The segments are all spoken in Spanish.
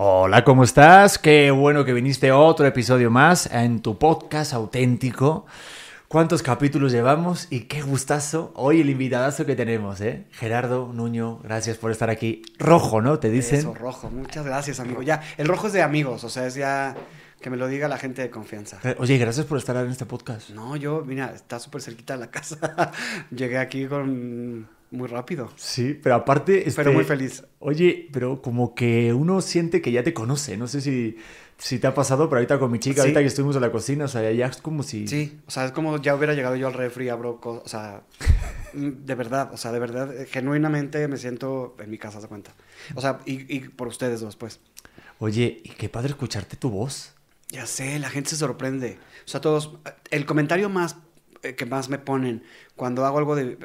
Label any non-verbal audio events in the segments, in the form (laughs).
Hola, ¿cómo estás? Qué bueno que viniste a otro episodio más en tu podcast auténtico. ¿Cuántos capítulos llevamos? Y qué gustazo hoy el invitadazo que tenemos, ¿eh? Gerardo Nuño, gracias por estar aquí. Rojo, ¿no? Te dicen. Eso, rojo. Muchas gracias, amigo. Ya, el rojo es de amigos, o sea, es ya que me lo diga la gente de confianza. Eh, Oye, gracias por estar en este podcast. No, yo, mira, está súper cerquita de la casa. (laughs) Llegué aquí con muy rápido. Sí, pero aparte... Este... Pero muy feliz. Oye, pero como que uno siente que ya te conoce. No sé si, si te ha pasado, pero ahorita con mi chica, Sí. ahorita que estuvimos en la cocina, o sea, ya es como si... Sí, o sea, es como ya hubiera llegado yo al refri, abro cosas, o sea, (laughs) mm, de verdad, o sea, de verdad, eh, genuinamente me siento en mi casa, se cuenta. O sea, y, y por ustedes dos, pues. Oye, y qué padre escucharte tu voz. Ya sé, la gente se sorprende. O sea, todos, el comentario más eh, que más me ponen cuando hago algo de,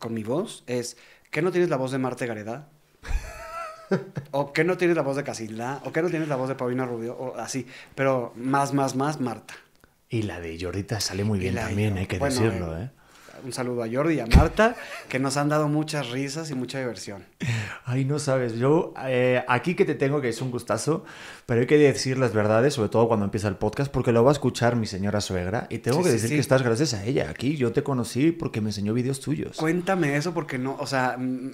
con mi voz es, ¿qué no tienes la voz de Marta Gareda? (laughs) o ¿qué no tienes la voz de Casilda? o ¿qué no tienes la voz de Paulina Rubio? O así, pero más, más, más Marta. Y la de Jordita sale muy bien también, hay que bueno, decirlo, eh, ¿eh? Un saludo a Jordi y a Marta, que nos han dado muchas risas y mucha diversión. Ay, no sabes, yo eh, aquí que te tengo que es un gustazo, pero hay que decir las verdades, sobre todo cuando empieza el podcast, porque lo va a escuchar mi señora suegra y tengo Sí, que sí, decir sí. que estás gracias a ella. Aquí yo te conocí porque me enseñó videos tuyos. Cuéntame eso porque no, o sea, mm,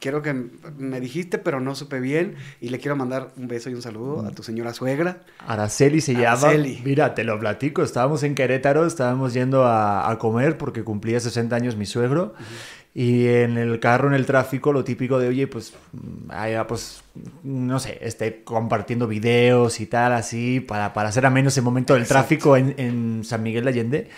quiero que me dijiste, pero no supe bien y le quiero mandar un beso y un saludo a tu señora suegra. Araceli se llama. Araceli. Mira, te lo platico. Estábamos en Querétaro, estábamos yendo a, a comer porque cumplía 60 años mi suegro. Y en el carro, en el tráfico, lo típico de, oye, pues, mm, ay, ah, pues, no sé, esté compartiendo videos y tal, así, para, para hacer a menos el momento del Exacto. tráfico en, en San Miguel de Allende.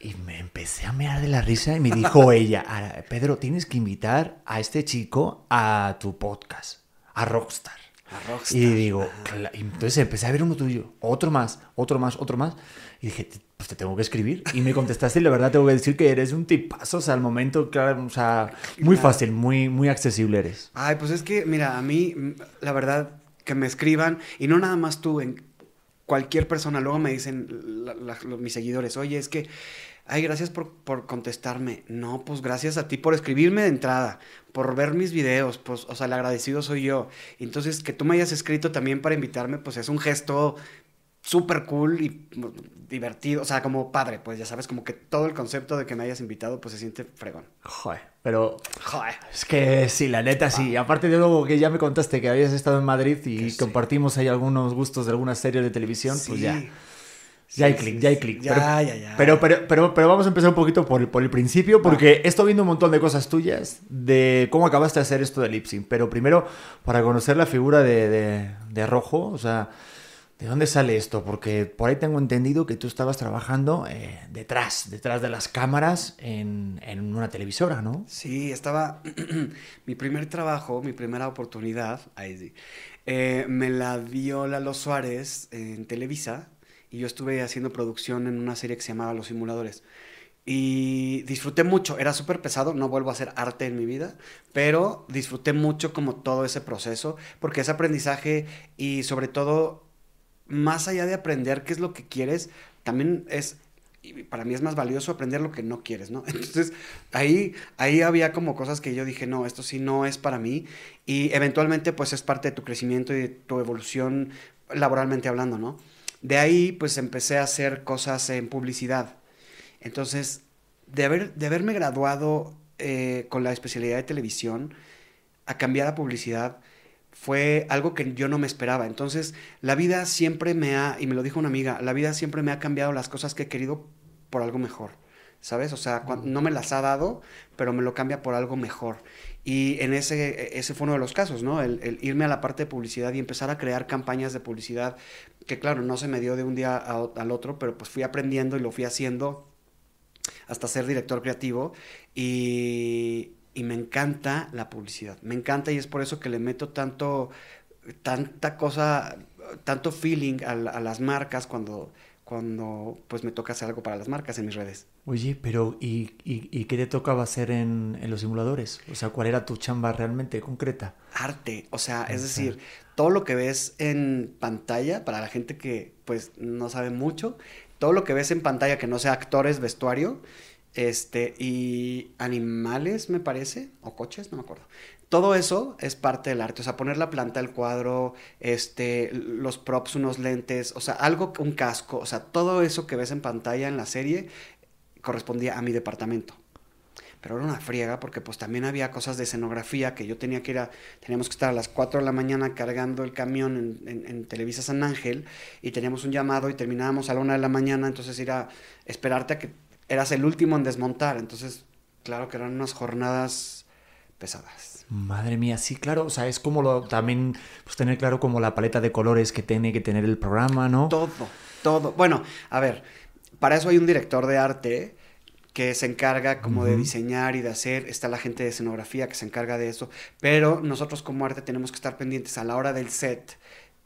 Y me empecé a mear de la risa y me dijo (laughs) ella, "Ara- Pedro, tienes que invitar a este chico a tu podcast, a Rockstar. A Rockstar. Y digo, entonces empecé a ver uno tuyo, otro más, otro más, otro más. Y dije, pues te tengo que escribir. Y me contestaste y la verdad tengo que decir que eres un tipazo, o sea, al momento, claro, o sea, muy Claro. fácil, muy, muy accesible eres. Ay, pues es que, mira, a mí, mm, la verdad, que me escriban, y no nada más tú, en cualquier persona, luego me dicen la- la- los- mis seguidores, oye, es que, ay, gracias por, por contestarme. No, pues gracias a ti por escribirme de entrada, por ver mis videos, pues, o sea, el agradecido soy yo. Entonces, que tú me hayas escrito también para invitarme, pues es un gesto súper cool y mm, divertido, o sea, como padre, pues ya sabes, como que todo el concepto de que me hayas invitado, pues se siente fregón. Joder, pero Joder. es que sí, la neta sí. Aparte de luego que ya me contaste que habías estado en Madrid y Que sí. compartimos ahí algunos gustos de algunas series de televisión, pues Sí. ya. Sí, Ya hay sí, clic, sí, ya hay sí. clic. Ya, pero, ya, ya. Pero, pero, pero, pero vamos a empezar un poquito por, el- por el principio, porque he estado viendo un montón de cosas tuyas de cómo acabaste de hacer esto de lip sync. Pero primero, para conocer la figura de, de, de Rojo, o sea, ¿de dónde sale esto? Porque por ahí tengo entendido que tú estabas trabajando eh, detrás, detrás de las cámaras en, en una televisora, ¿no? Sí, estaba. (clears throat) mi primer trabajo, mi primera oportunidad, ahí sí, eh, me la dio Lalo Suárez en Televisa y yo estuve haciendo producción en una serie que se llamaba Los Simuladores. Y disfruté mucho, era súper pesado, no vuelvo a hacer arte en mi vida, pero disfruté mucho como todo ese proceso, porque es aprendizaje y sobre todo, más allá de aprender qué es lo que quieres, también es y para mí es más valioso aprender lo que no quieres, ¿no? (laughs) Entonces, ahí, ahí había como cosas que yo dije, no, esto sí no es para mí. Y eventualmente, pues es parte de tu crecimiento y de tu evolución laboralmente hablando, ¿no? De ahí, pues empecé a hacer cosas en publicidad. Entonces, de, haber, de haberme graduado eh, con la especialidad de televisión, a cambiar a publicidad, fue algo que yo no me esperaba. Entonces, la vida siempre me ha, y me lo dijo una amiga, la vida siempre me ha cambiado las cosas que he querido por algo mejor. ¿Sabes? O sea, no me las ha dado, pero me lo cambia por algo mejor. Y en ese, ese fue uno de los casos, ¿no? El, el irme a la parte de publicidad y empezar a crear campañas de publicidad, que claro, no se me dio de un día a al otro, pero pues fui aprendiendo y lo fui haciendo hasta ser director creativo y, y me encanta la publicidad, me encanta y es por eso que le meto tanto, tanta cosa, tanto feeling a, a las marcas cuando, cuando pues me toca hacer algo para las marcas en mis redes. Oye, pero ¿y, y, y qué te tocaba hacer en, en los simuladores? O sea, ¿cuál era tu chamba realmente concreta? Arte, o sea, es decir, todo lo que ves en pantalla, para la gente que pues no sabe mucho, todo lo que ves en pantalla que no sea actores, vestuario, este, y animales, me parece, o coches, no me acuerdo. todo eso es parte del arte, o sea, poner la planta, el cuadro, este, los props, unos lentes, o sea, algo, un casco, o sea, todo eso que ves en pantalla en la serie correspondía a mi departamento. Pero era una friega porque pues también había cosas de escenografía que yo tenía que ir a, teníamos que estar a las 4 de la mañana cargando el camión en, en, Televisa San Ángel y teníamos un llamado y terminábamos a la 1 de la mañana, entonces ir a esperarte a que eras el último en desmontar, entonces claro que eran unas jornadas pesadas. Madre mía, sí, claro, o sea, es como lo, también pues, tener claro como la paleta de colores que tiene que tener el programa, ¿no? Todo, todo. Bueno, a ver, para eso hay un director de arte que se encarga como de diseñar y de hacer, está la gente de escenografía que se encarga de eso, pero nosotros como arte tenemos que estar pendientes a la hora del set,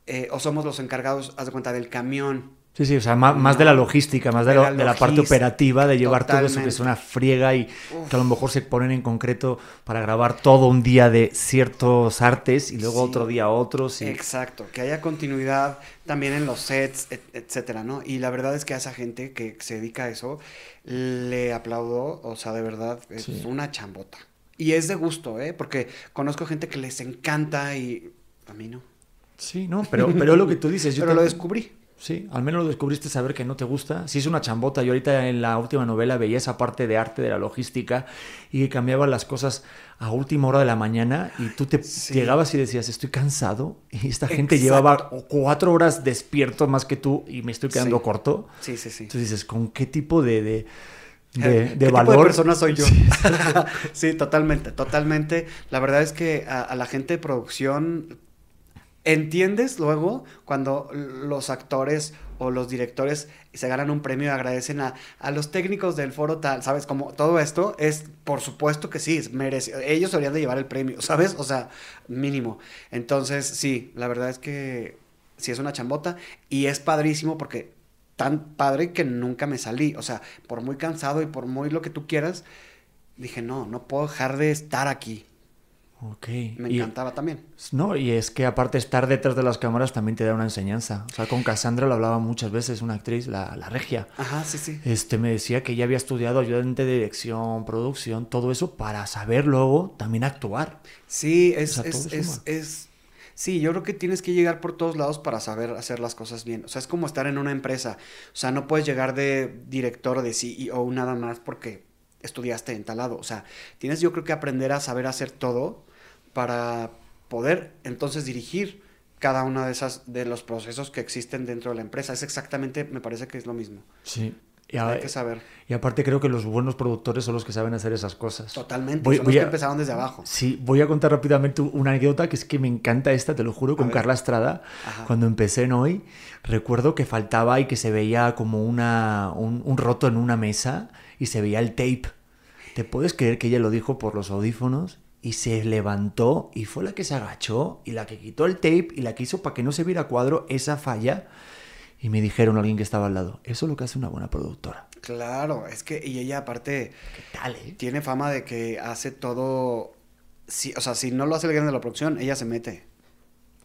eh, o somos los encargados, haz de cuenta, del camión, Sí, sí, o sea, más, de la logística, más de, la, parte operativa, de llevar todo eso que es una friega y que a lo mejor se ponen en concreto para grabar todo un día de ciertos artes y luego otro día otros. Exacto, que haya continuidad también en los sets, etcétera, ¿no? Y la verdad es que a esa gente que se dedica a eso, le aplaudo, o sea, de verdad, es una chambota. Y es de gusto, ¿eh? Porque conozco gente que les encanta y a mí no. Sí, no, pero, pero lo que tú dices, yo pero lo descubrí. Sí, al menos lo descubriste saber que no te gusta. Sí es una chambota. Yo ahorita en la última novela veía esa parte de arte de la logística y que cambiaba las cosas a última hora de la mañana y tú te llegabas y decías, estoy cansado y esta gente llevaba cuatro horas despierto más que tú y me estoy quedando corto. Sí, sí, sí. Entonces dices, ¿con qué tipo de, de, (laughs) de, ¿Qué valor? Tipo de persona soy yo? (laughs) Sí. totalmente, totalmente. La verdad es que a la gente de producción entiendes luego cuando los actores o los directores se ganan un premio y agradecen a, los técnicos del foro tal, ¿sabes? Como todo esto es, por supuesto que sí, merece, ellos deberían de llevar el premio, (laughs) ¿sabes? O sea, mínimo. Entonces, sí, la verdad es que sí es una chambota y es padrísimo porque tan padre que nunca me salí, o sea, por muy cansado y por muy lo que tú quieras, dije, no, no puedo dejar de estar aquí. Ok. Me encantaba también. No, y es que aparte estar detrás de las cámaras también te da una enseñanza. O sea, con Cassandra lo hablaba muchas veces, una actriz, la, la regia. Ajá, sí, sí. Este, me decía que ella había estudiado ayudante de dirección, producción, todo eso para saber luego también actuar. Sí, es, es, es, Sí, yo creo que tienes que llegar por todos lados para saber hacer las cosas bien. O sea, es como estar en una empresa. O sea, no puedes llegar de director o de CEO nada más porque estudiaste en tal lado. O sea, tienes yo creo que aprender a saber hacer todo para poder entonces dirigir cada uno de esas de los procesos que existen dentro de la empresa. Es exactamente, me parece que es lo mismo. Sí. Y Hay que saber. Y aparte creo que los buenos productores son los que saben hacer esas cosas. Totalmente. son los que empezaron desde abajo. Sí, voy a contar rápidamente una anécdota que es que me encanta esta, te lo juro, con Carla Estrada. Cuando empecé en hoy, recuerdo que faltaba y que se veía como una, un, un roto en una mesa y se veía el tape. ¿Te puedes creer que ella lo dijo por los audífonos? Y se levantó y fue la que se agachó y la que quitó el tape y la que hizo para que no se viera cuadro esa falla. Y me dijeron alguien que estaba al lado, eso es lo que hace una buena productora. Claro, es que, y ella aparte, ¿Qué tal, eh? tiene fama de que hace todo, si, o sea, si no lo hace el gran de la producción, ella se mete.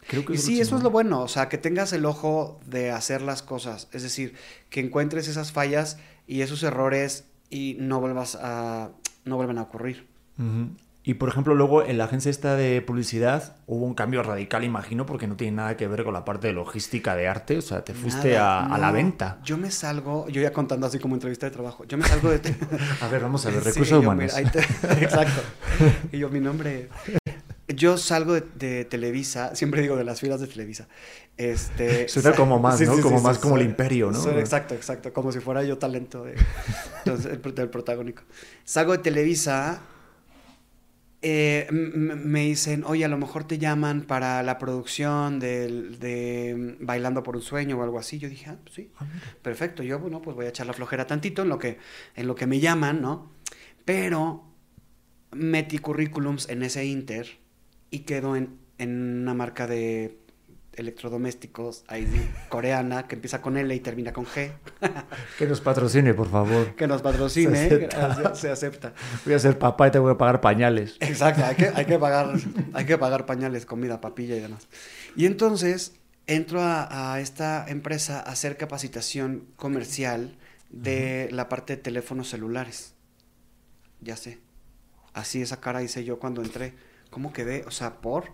Creo que y sí, eso es lo bueno, o sea, que tengas el ojo de hacer las cosas, es decir, que encuentres esas fallas y esos errores y no vuelvas a, no vuelven a ocurrir. Y por ejemplo, luego en la agencia esta de publicidad hubo un cambio radical, imagino, porque no tiene nada que ver con la parte de logística de arte. O sea, te fuiste a, la venta. Yo me salgo, yo ya contando así como entrevista de trabajo, yo me salgo de. (laughs) a ver, vamos a ver, recursos humanos. (laughs) Exacto. (laughs) Y yo, mi nombre. Yo salgo de, Televisa, siempre digo de las filas de Televisa. Este, Suena como más, ¿no? como más como el imperio, ¿no? exacto, exacto. Como si fuera yo talento de, del protagónico. Salgo de Televisa eh, me dicen, oye, a lo mejor te llaman para la producción de, Bailando por un Sueño o algo así. Yo dije, ah, pues sí, ah, perfecto. Yo, bueno, pues voy a echar la flojera tantito en lo que, en lo que me llaman, ¿no? Pero metí currículums en ese Inter y quedo en, en una marca de electrodomésticos ahí, coreana que empieza con L y termina con G. que nos patrocine, por favor. Que nos patrocine, se acepta. Voy a ser papá y te voy a pagar pañales. Exacto, hay que, hay que, pagar, hay que pagar pañales, comida, papilla y demás. Y entonces entro a, esta empresa a hacer capacitación comercial de la parte de teléfonos celulares. Ya sé. Así esa cara hice yo cuando entré ¿cómo quedé? O sea, por,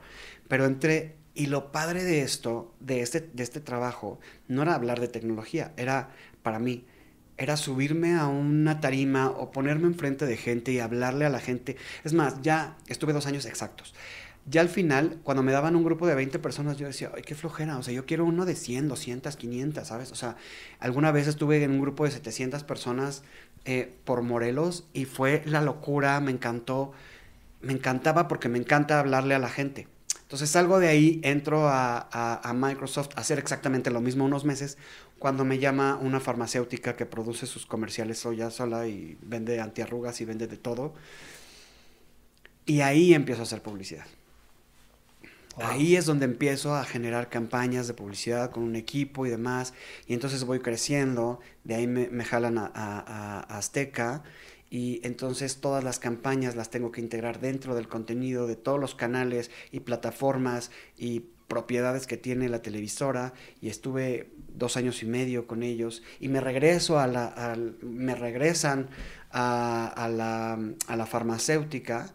pero entré y lo padre de esto, de este, de este trabajo, no era hablar de tecnología, era para mí, era subirme a una tarima o ponerme enfrente de gente y hablarle a la gente. Es más, ya estuve dos años exactos. Ya al final, cuando me daban un grupo de 20 personas, yo decía, ay, qué flojera, o sea, yo quiero uno de 100, 200, 500, ¿sabes? O sea, alguna vez estuve en un grupo de 700 personas eh, por Morelos y fue la locura, me encantó, me encantaba porque me encanta hablarle a la gente. Entonces salgo de ahí, entro a, a, Microsoft a hacer exactamente lo mismo unos meses, cuando me llama una farmacéutica que produce sus comerciales soya sola y vende antiarrugas y vende de todo. Y ahí empiezo a hacer publicidad. Ahí es donde empiezo a generar campañas de publicidad con un equipo y demás. Y entonces voy creciendo. De ahí me, jalan a, a, Azteca. Y entonces todas las campañas las tengo que integrar dentro del contenido de todos los canales y plataformas y propiedades que tiene la televisora. Y estuve dos años y medio con ellos. Y me regreso a la, me regresan a, a, la, a la farmacéutica.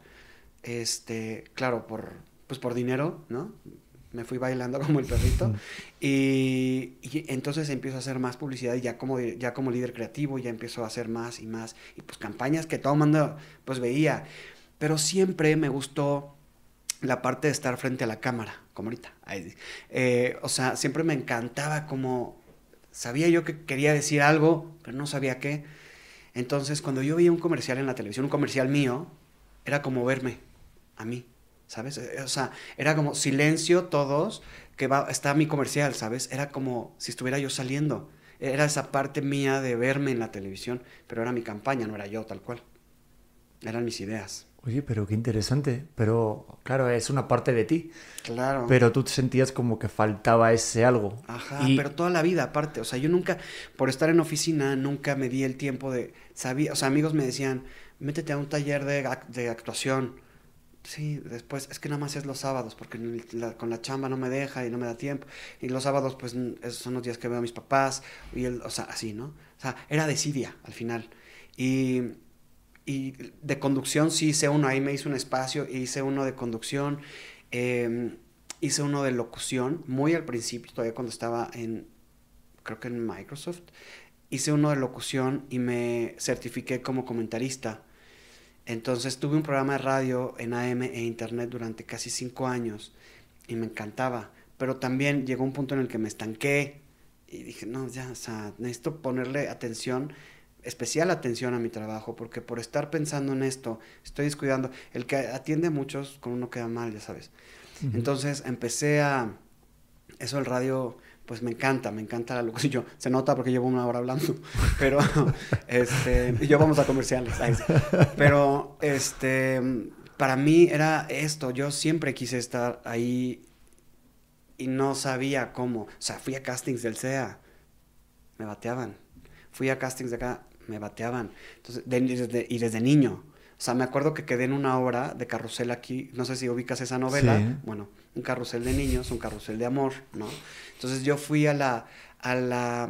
Este, claro, por pues por dinero, ¿no? Me fui bailando (laughs) como el perrito. y, entonces empiezo a hacer más publicidad y ya como, ya como líder creativo ya empiezo a hacer más y más. Y pues campañas que todo el mundo pues veía. Pero siempre me gustó la parte de estar frente a la cámara, como ahorita. Eh, o sea, siempre me encantaba como... Sabía yo que quería decir algo, pero no sabía qué. Entonces, cuando yo veía un comercial en la televisión, un comercial mío, era como verme a mí. ¿Sabes? Eh, o sea, era como silencio todos, que va, está mi comercial, ¿sabes? Era como si estuviera yo saliendo. Era esa parte mía de verme en la televisión, pero era mi campaña, no era yo tal cual. Eran mis ideas. Oye, pero qué interesante. Pero claro, es una parte de ti. Claro. Pero tú te sentías como que faltaba ese algo. Ajá, pero toda la vida aparte. O sea, yo nunca, por estar en oficina, nunca me di el tiempo de... Sabía, o sea, amigos me decían, métete a un taller de, de actuación Sí, después es que nada más es los sábados, porque con la chamba no me deja y no me da tiempo. Y los sábados, pues, esos son los días que veo a mis papás, y el, o sea, así, ¿no? O sea, era desidia al final. Y, y de conducción sí hice uno, ahí me hice un espacio, hice uno de conducción, em, hice uno de locución, muy al principio, todavía cuando estaba en, creo que en Microsoft, hice uno de locución y me certifiqué como comentarista entonces tuve un programa de radio en AM e Internet durante casi cinco años y me encantaba. Pero también llegó un punto en el que me estanqué y dije, no, ya, o sea, necesito ponerle atención, especial atención a mi trabajo, porque por estar pensando en esto, estoy descuidando. El que atiende a muchos, con uno queda mal, ya sabes. Entonces empecé a... Eso el radio pues me encanta, me encanta la locución. (laughs) Se nota porque llevo una hora hablando, (laughs) pero (laughs) este, y yo vamos a comerciales. Pero este, para mí era esto, yo siempre quise estar ahí y no sabía cómo. O sea, fui a castings del CEA, me bateaban. Fui a castings de acá, me bateaban. Entonces, y desde niño. O sea, me acuerdo que quedé en una obra de carrusel aquí, no sé si ubicas esa novela. Bueno, un carrusel de niños, un carrusel de amor, ¿no? Entonces yo fui a la, a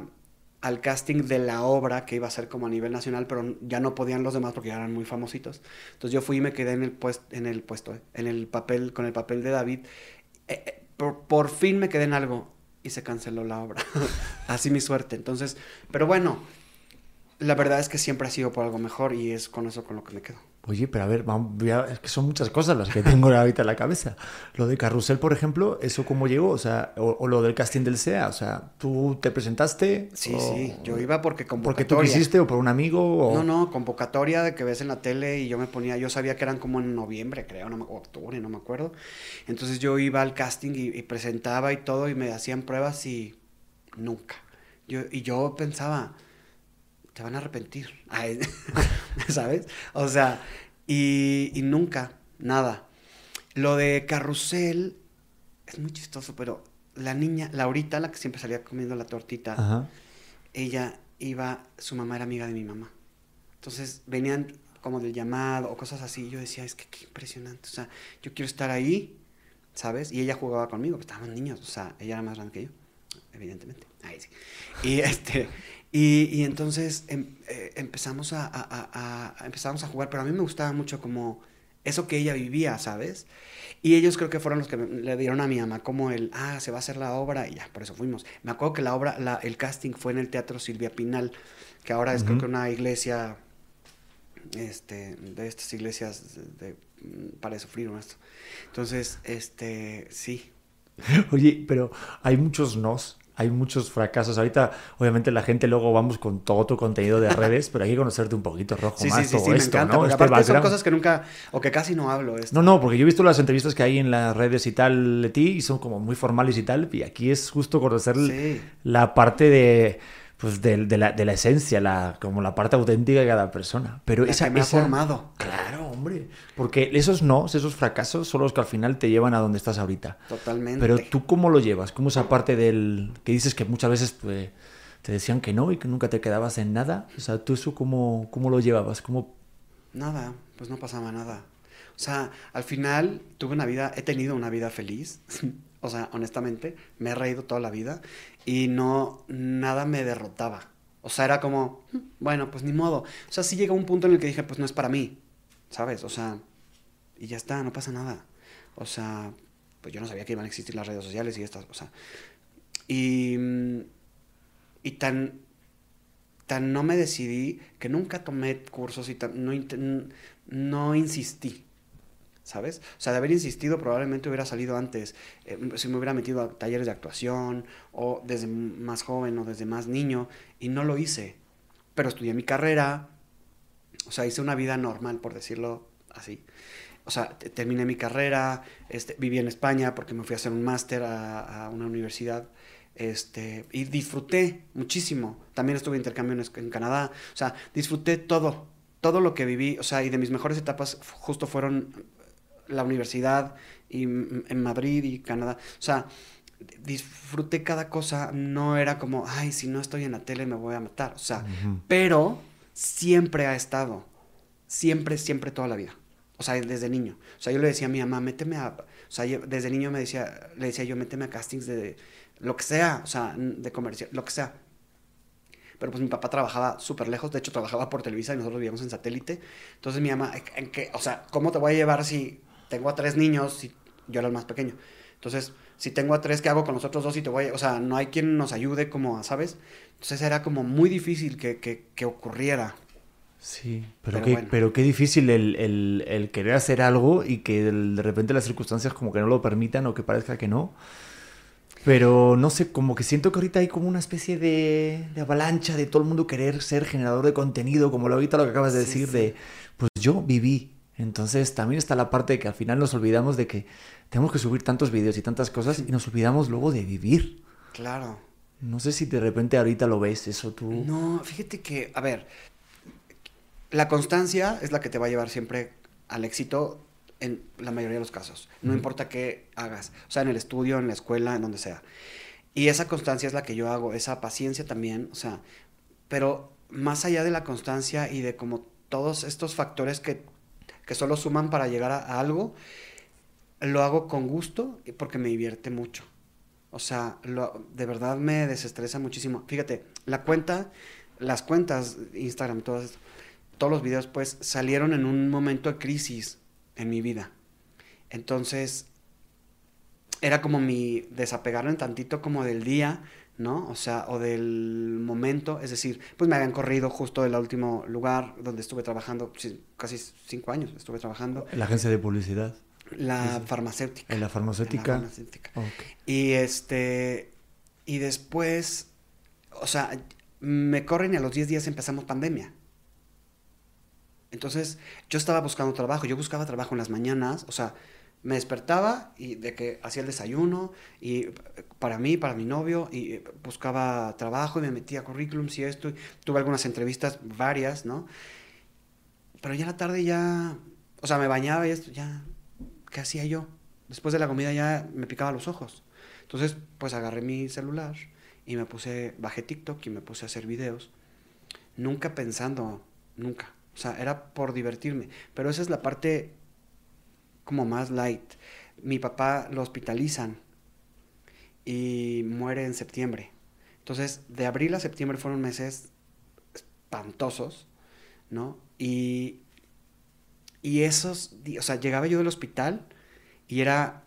al casting de la obra que iba a ser como a nivel nacional, pero ya no podían los demás porque ya eran muy famositos. Entonces yo fui y me quedé en el, puesto, en el puesto, eh, en el papel, con el papel de David. Eh, eh, por, por fin me quedé en algo y se canceló la obra. (laughs) Así mi suerte. Entonces, pero bueno, la verdad es que siempre ha sido por algo mejor y es con eso con lo que me quedo. Oye, pero a ver, vamos, es que son muchas cosas las que tengo (laughs) ahorita en la cabeza. Lo de Carrusel, por ejemplo, ¿eso cómo llegó? O sea, o, lo del casting del SEA, o sea, ¿tú te presentaste? Sí, sí, yo iba porque convocatoria. ¿Porque tú quisiste o por un amigo? No, no, convocatoria de que ves en la tele y yo me ponía, yo sabía que eran como en noviembre, creo, no, o octubre, no me acuerdo. Entonces yo iba al casting y, y presentaba y todo y me hacían pruebas y nunca. Yo, y yo pensaba te van a arrepentir. (laughs) ¿Sabes? O sea, y, nunca, nada. Lo de carrusel es muy chistoso, pero la niña, Laurita, la que siempre salía comiendo la tortita, ella iba, su mamá era amiga de mi mamá. Entonces venían como del llamado o cosas así. Y yo decía, es que qué impresionante. O sea, yo quiero estar ahí, ¿sabes? Y ella jugaba conmigo, pues estaban niños. O sea, ella era más grande que yo, evidentemente. Ahí sí. Y (laughs) este. Y, entonces em, eh, empezamos, a, empezamos a jugar, pero a mí me gustaba mucho como eso que ella vivía, ¿sabes? Y ellos creo que fueron los que le dieron a mi mamá como el, ah, se va a hacer la obra y ya, por eso fuimos. Me acuerdo que la obra, la, el casting fue en el Teatro Silvia Pinal, que ahora es creo que una iglesia, este, de estas iglesias de, para sufrir esto. Entonces, este, sí. (laughs) Oye, pero hay muchos nos hay muchos fracasos. Ahorita, obviamente, la gente luego vamos con todo tu contenido de redes, pero hay que conocerte un poquito, Rojo, sí, más sí, sí, sí, me encanta, ¿no? Este aparte son cosas que nunca, o que casi no hablo. Esto. No, no, porque yo he visto las entrevistas que hay en las redes y tal de ti, y son como muy formales y tal, y aquí es justo conocer la parte de pues de, de, la, de la esencia, la, como la parte auténtica de cada persona. Pero la esa, que me ha formado. Claro, hombre. Porque esos no, esos fracasos son los que al final te llevan a donde estás ahorita. Totalmente. Pero tú cómo lo llevas? ¿Cómo esa parte del que dices que muchas veces pues, te decían que no y que nunca te quedabas en nada? O sea, ¿tú eso cómo, cómo lo llevabas? ¿Cómo... Nada, pues no pasaba nada. O sea, al final tuve una vida, he tenido una vida feliz. (laughs) o sea, honestamente, me he reído toda la vida y no, nada me derrotaba. O sea, era como, bueno, pues ni modo. O sea, sí llegó un punto en el que dije, pues no es para mí, ¿sabes? O sea, y ya está, no pasa nada. O sea, pues yo no sabía que iban a existir las redes sociales y estas, o sea. Y, y tan, tan no me decidí que nunca tomé cursos y tan, no, no insistí. ¿Sabes? O sea, de haber insistido probablemente hubiera salido antes, eh, si me hubiera metido a talleres de actuación o desde más joven o desde más niño y no lo hice. Pero estudié mi carrera, o sea, hice una vida normal, por decirlo así. O sea, terminé mi carrera, este, viví en España porque me fui a hacer un máster a, una universidad. Este, y disfruté muchísimo. También estuve intercambio en Canadá. O sea, disfruté todo, todo lo que viví. O sea, y de mis mejores etapas justo fueron la universidad y en Madrid y Canadá. O sea, disfruté cada cosa, no era como, ay, si no estoy en la tele me voy a matar. O sea, pero siempre ha estado, siempre, siempre toda la vida. O sea, desde niño. O sea, yo le decía a mi mamá, méteme a... O sea, desde niño me decía, le decía yo, méteme a castings de, lo que sea, o sea, de comercial, lo que sea. Pero pues mi papá trabajaba súper lejos, de hecho trabajaba por Televisa y nosotros vivíamos en satélite. Entonces mi mamá, ¿en qué? O sea, ¿cómo te voy a llevar si tengo a tres niños y yo era el más pequeño. Entonces, si tengo a tres, ¿qué hago con los otros dos? Y te voy, o sea, no hay quien nos ayude como, ¿sabes? Entonces era como muy difícil que, que, ocurriera. Sí, pero, qué, pero qué difícil el, el, el, querer hacer algo y que de repente las circunstancias como que no lo permitan o que parezca que no. Pero no sé, como que siento que ahorita hay como una especie de, de avalancha de todo el mundo querer ser generador de contenido, como lo ahorita lo que acabas de decir, de pues yo viví, entonces también está la parte de que al final nos olvidamos de que tenemos que subir tantos vídeos y tantas cosas y nos olvidamos luego de vivir. Claro. No sé si de repente ahorita lo ves eso tú. No, fíjate que, a ver, la constancia es la que te va a llevar siempre al éxito en la mayoría de los casos. No importa qué hagas, o sea, en el estudio, en la escuela, en donde sea. Y esa constancia es la que yo hago, esa paciencia también, o sea, pero más allá de la constancia y de como todos estos factores que que solo suman para llegar a, algo, lo hago con gusto y porque me divierte mucho. O sea, de verdad me desestresa muchísimo. Fíjate, la cuenta, las cuentas, Instagram, todos, todos los videos, pues salieron en un momento de crisis en mi vida. Entonces, era como mi desapegarme tantito como del día, ¿no? O sea, o del momento, es decir, pues me habían corrido justo del último lugar donde estuve trabajando, casi cinco años estuve trabajando. ¿En la agencia de publicidad? La farmacéutica. ¿En la farmacéutica? la farmacéutica. Y este, y después, o sea, me corren y a los 10 días empezamos pandemia. Entonces, yo estaba buscando trabajo, yo buscaba trabajo en las mañanas, o sea, me despertaba y de que hacía el desayuno y para mí, para mi novio, y buscaba trabajo y me metía currículums y esto. tuve algunas entrevistas, varias, ¿no? Pero ya la tarde ya, o sea, me bañaba y esto, ya, ¿qué hacía yo? Después de la comida ya me picaba los ojos. Entonces, pues agarré mi celular y me puse, bajé TikTok y me puse a hacer videos. Nunca pensando, nunca. O sea, era por divertirme. Pero esa es la parte como más light. Mi papá lo hospitalizan y muere en septiembre. Entonces, de abril a septiembre fueron meses espantosos, ¿no? Y, Y esos, o sea, llegaba yo del hospital y era,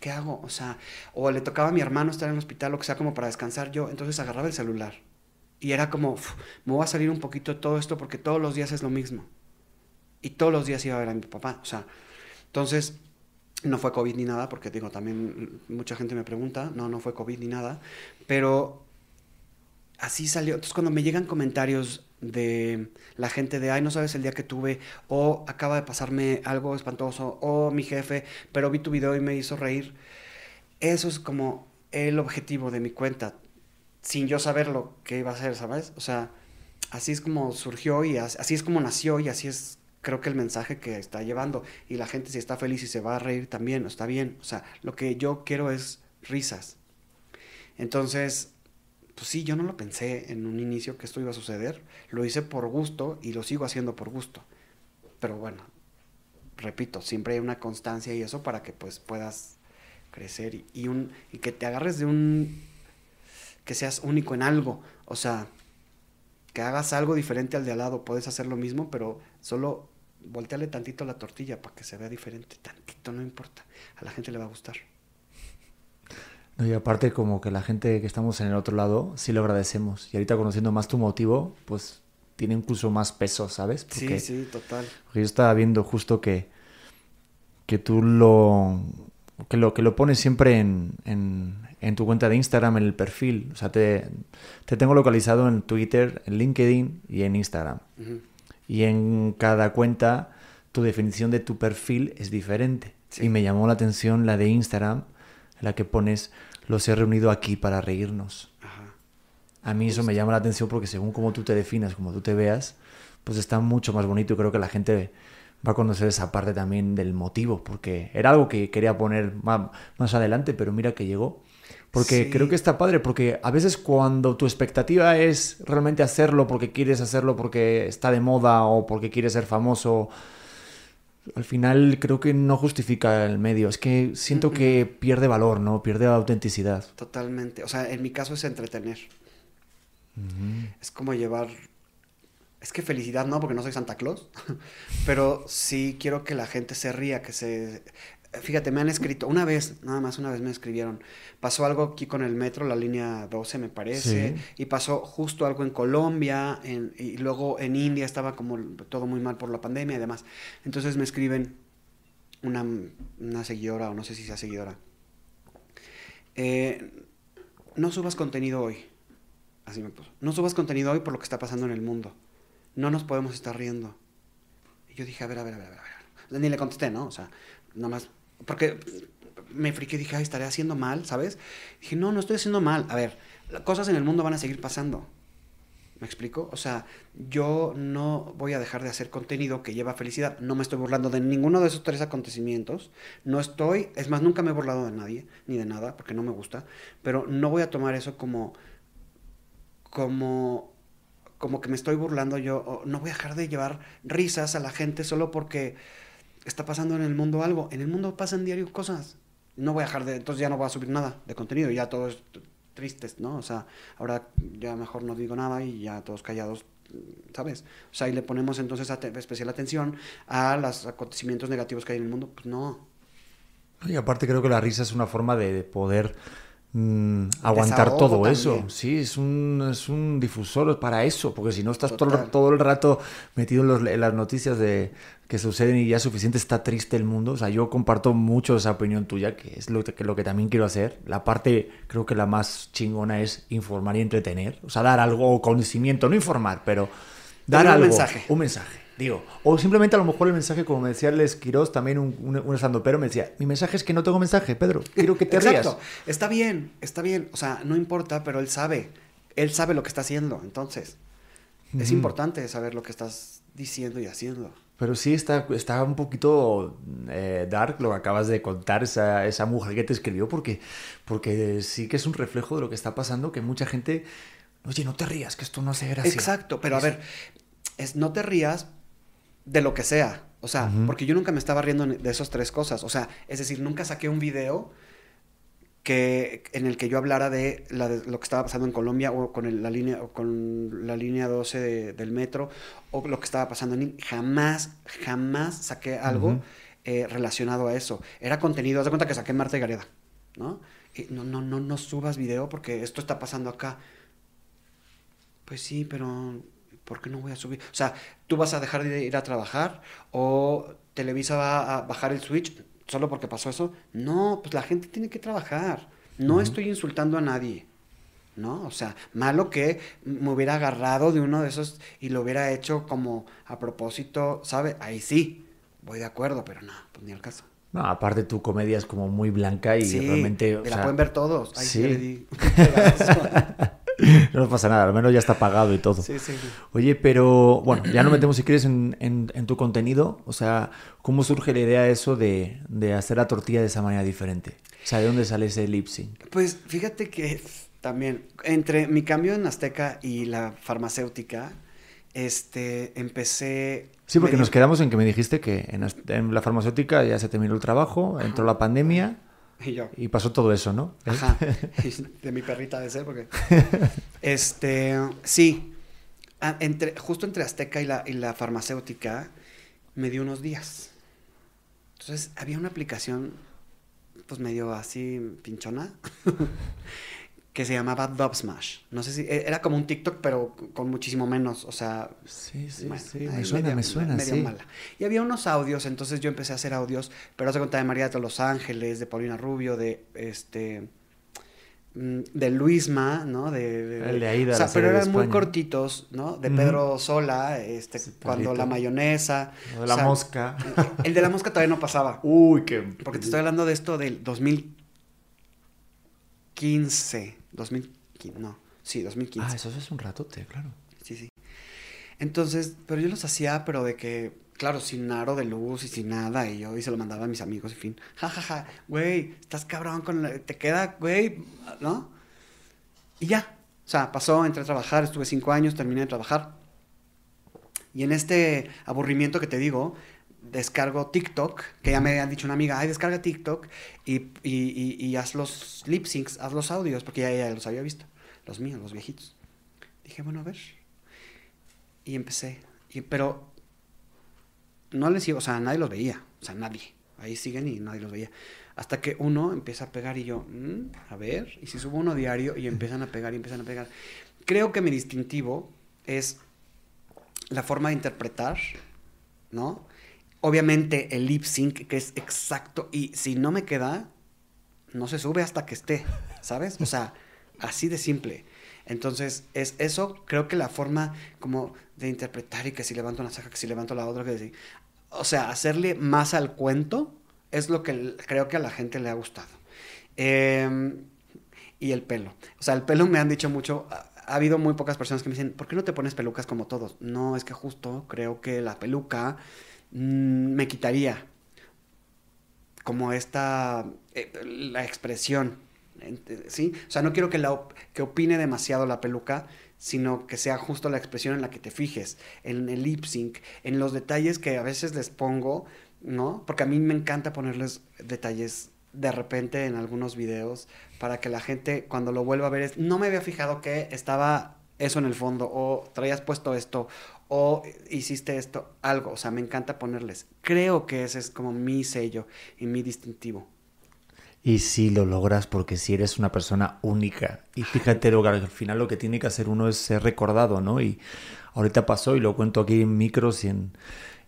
¿qué hago? O sea, o le tocaba a mi hermano estar en el hospital, o que sea, como para descansar yo, entonces agarraba el celular. Y era como, me voy a salir un poquito todo esto porque todos los días es lo mismo. Y todos los días iba a ver a mi papá. O sea, entonces, no fue COVID ni nada, porque digo, también mucha gente me pregunta, no, no fue COVID ni nada, pero así salió. Entonces, cuando me llegan comentarios de la gente de, ay, no sabes el día que tuve, o acaba de pasarme algo espantoso, o mi jefe, pero vi tu video y me hizo reír. Eso es como el objetivo de mi cuenta, sin yo saber lo que iba a hacer, ¿sabes? O sea, así es como surgió y así es como nació y así es creo que el mensaje que está llevando y la gente si está feliz y se va a reír también, está bien. O sea, lo que yo quiero es risas. Entonces, pues sí, yo no lo pensé en un inicio que esto iba a suceder. Lo hice por gusto y lo sigo haciendo por gusto. Pero bueno, repito, siempre hay una constancia y eso para que pues puedas crecer y, y que te agarres de un... que seas único en algo. O sea, que hagas algo diferente al de al lado. Puedes hacer lo mismo, pero solo volteale tantito la tortilla para que se vea diferente. Tantito, no importa. A la gente le va a gustar y aparte como que la gente que estamos en el otro lado, sí lo agradecemos. Y ahorita conociendo más tu motivo, pues tiene incluso más peso, ¿sabes? sí, sí, total. Porque yo estaba viendo justo que, que tú lo que, lo... que lo pones siempre en, en, tu cuenta de Instagram, en el perfil. O sea, te, te tengo localizado en Twitter, en LinkedIn y en Instagram. Y en cada cuenta tu definición de tu perfil es diferente. Y me llamó la atención la de Instagram, la que pones los he reunido aquí para reírnos. A mí eso me llama la atención porque según cómo tú te definas, como tú te veas, pues está mucho más bonito y creo que la gente va a conocer esa parte también del motivo, porque era algo que quería poner más, adelante, pero mira que llegó. Porque creo que está padre, porque a veces cuando tu expectativa es realmente hacerlo porque quieres hacerlo porque está de moda o porque quieres ser famoso, al final creo que no justifica el medio. Es que siento que pierde valor, ¿no? Pierde autenticidad. Totalmente. O sea, en mi caso es entretener. Es como llevar... Es que felicidad no, porque no soy Santa Claus. (laughs) Pero sí quiero que la gente se ría, que se... Fíjate, me han escrito, una vez, nada más una vez me escribieron, pasó algo aquí con el metro, la línea 12 me parece, y pasó justo algo en Colombia, y luego en India estaba como todo muy mal por la pandemia y demás. Entonces me escriben una, una seguidora, o no sé si sea seguidora, eh, no subas contenido hoy, así me puso, no subas contenido hoy por lo que está pasando en el mundo, no nos podemos estar riendo. Y yo dije, a ver, a ver, a ver, a ver. Ni le contesté, ¿no? O sea, nada más porque me friqué y dije, ay, estaré haciendo mal, ¿sabes? Dije, no, no estoy haciendo mal. A ver, cosas en el mundo van a seguir pasando. ¿Me explico? O sea, yo no voy a dejar de hacer contenido que lleva felicidad. No me estoy burlando de ninguno de esos tres acontecimientos. No estoy, es más, nunca me he burlado de nadie, ni de nada, porque no me gusta. Pero no voy a tomar eso como, como, como que me estoy burlando yo. no voy a dejar de llevar risas a la gente solo porque está pasando en el mundo algo. En el mundo pasan diario cosas. No voy a dejar de, entonces ya no voy a subir nada de contenido, ya todos tristes, ¿no? O sea, ahora ya mejor no digo nada y ya todos callados, ¿sabes? O sea, y le ponemos entonces especial atención a los acontecimientos negativos que hay en el mundo. Pues no. Y aparte creo que la risa es una forma de poder Mm, aguantar todo eso. Sí, es un, es un difusor para eso, porque si no estás todo, todo, el rato metido en, las noticias de que suceden y ya suficiente está triste el mundo. O sea, yo comparto mucho esa opinión tuya, que es lo que, lo que también quiero hacer. La parte, creo que la más chingona es informar y entretener. O sea, dar algo, conocimiento, no informar, pero dar algo. Un mensaje. Un mensaje. Digo, o simplemente a lo mejor el mensaje, como me decía Les Quirós, también un, un, pero me decía, mi mensaje es que no tengo mensaje, Pedro, quiero que te Exacto. Está bien, está bien, o sea, no importa, pero él sabe, él sabe lo que está haciendo, entonces, es importante saber lo que estás diciendo y haciendo. Pero sí está, está un poquito eh, dark lo que acabas de contar, esa, esa mujer que te escribió, porque, porque sí que es un reflejo de lo que está pasando, que mucha gente, oye, no te rías, que esto no hace gracia. Exacto, pero a ver, es, no te rías, de lo que sea. O sea, porque yo nunca me estaba riendo de esas tres cosas. O sea, es decir, nunca saqué un video que, en el que yo hablara de, la de lo que estaba pasando en Colombia o con el- la línea o con la línea 12 de- del metro o lo que estaba pasando en jamás jamás saqué algo eh, relacionado a eso. Era contenido haz de cuenta que saqué Marta y Gareda no Y no no no no subas video porque esto está pasando acá. Pues sí pero ¿por qué no voy a subir? O sea, tú vas a dejar de ir a trabajar o Televisa va a bajar el switch solo porque pasó eso. No, pues la gente tiene que trabajar. No estoy insultando a nadie. ¿No? O sea, malo que me hubiera agarrado de uno de esos y lo hubiera hecho como a propósito, ¿sabe? Ahí sí, voy de acuerdo, pero no, pues ni al caso. No, aparte tu comedia es como muy blanca y sí, realmente... o la sea, pueden ver todos. Ahí sí, sí. le di. (laughs) (laughs) No pasa nada, al menos ya está pagado y todo. sí, sí. Oye, pero bueno, ya nos metemos si quieres en, en- en tu contenido. O sea, ¿cómo surge la idea eso de, de hacer la tortilla de esa manera diferente? O sea, ¿de dónde sale ese lip sync? Pues fíjate que también, entre mi cambio en Azteca y la farmacéutica, este, empecé... Sí, porque nos quedamos en que me dijiste que en la farmacéutica ya se terminó el trabajo, entró la pandemia (laughs) Y yo, y pasó todo eso, ¿no? ajá, de mi perrita de ser, porque... (laughs) Este, sí, entre, justo entre Azteca y la, y la farmacéutica, me dio unos días. Entonces, había una aplicación, pues medio así pinchona, (laughs) que se llamaba Dubsmash. No sé si, e- era como un TikTok, pero con muchísimo menos, o sea, Sí, sí, Bueno, sí. Me suena, medio- me suena, medio sí. mala. Y había unos audios, entonces yo empecé a hacer audios, pero hace cuenta de María de Los Ángeles, de Paulina Rubio, de este mm, de Luisma, ¿no? De, El de Aida, o sea, pero eran muy cortitos, ¿no? De. Pedro Sola, este, cuando la mayonesa. Lo de o la sea, mosca. (laughs) El de la mosca todavía no pasaba. Uy, qué... Porque te estoy hablando de esto del 2015. 2015, no. Sí, 2015. Ah, eso es un ratote, claro. Sí, sí. Entonces, pero yo los hacía, pero de que, claro, sin aro de luz y sin nada, y yo y se lo mandaba a mis amigos, en fin. Ja, ja, ja, güey, estás cabrón con la- te queda, güey, ¿no? Y ya. O sea, pasó, entré a trabajar, estuve cinco años, terminé de trabajar. Y en este aburrimiento que te digo, descargo TikTok, que ya me habían dicho una amiga, ay, descarga TikTok y, y, y- y haz los lip syncs, haz los audios, porque ya, ya los había visto, los míos, los viejitos. Dije, bueno, a ver. Y empecé. Y, pero no les iba, o sea, nadie los veía. O sea, nadie. Ahí siguen y nadie los veía. Hasta que uno empieza a pegar y yo, "Mm, a ver, y si subo uno diario y empiezan a pegar y empiezan a pegar. Creo que mi distintivo es la forma de interpretar, ¿no? Obviamente el lip sync, que es exacto, y si no me queda, no se sube hasta que esté, ¿sabes? O sea, así de simple. Entonces, es eso, creo que la forma como de interpretar y que si levanto una ceja, que si levanto la otra, que si... O sea, hacerle más al cuento es lo que creo que a la gente le ha gustado. Eh, y el pelo. O sea, el pelo me han dicho mucho. Ha habido muy pocas personas que me dicen, ¿por qué no te pones pelucas como todos? No, es que justo creo que la peluca mm, me quitaría como esta, eh, la expresión, ¿sí? O sea, no quiero que, la, que opine demasiado la peluca, sino que sea justo la expresión en la que te fijes, en el lip sync, en los detalles que a veces les pongo, ¿no? Porque a mí me encanta ponerles detalles de repente en algunos videos para que la gente cuando lo vuelva a ver es, no me había fijado que estaba eso en el fondo o traías puesto esto o hiciste esto, algo, o sea, me encanta ponerles. Creo que ese es como mi sello y mi distintivo. Y si lo logras porque si eres una persona única. Y fíjate, lo que al final lo que tiene que hacer uno es ser recordado, ¿no? Y ahorita pasó y lo cuento aquí en micros y en,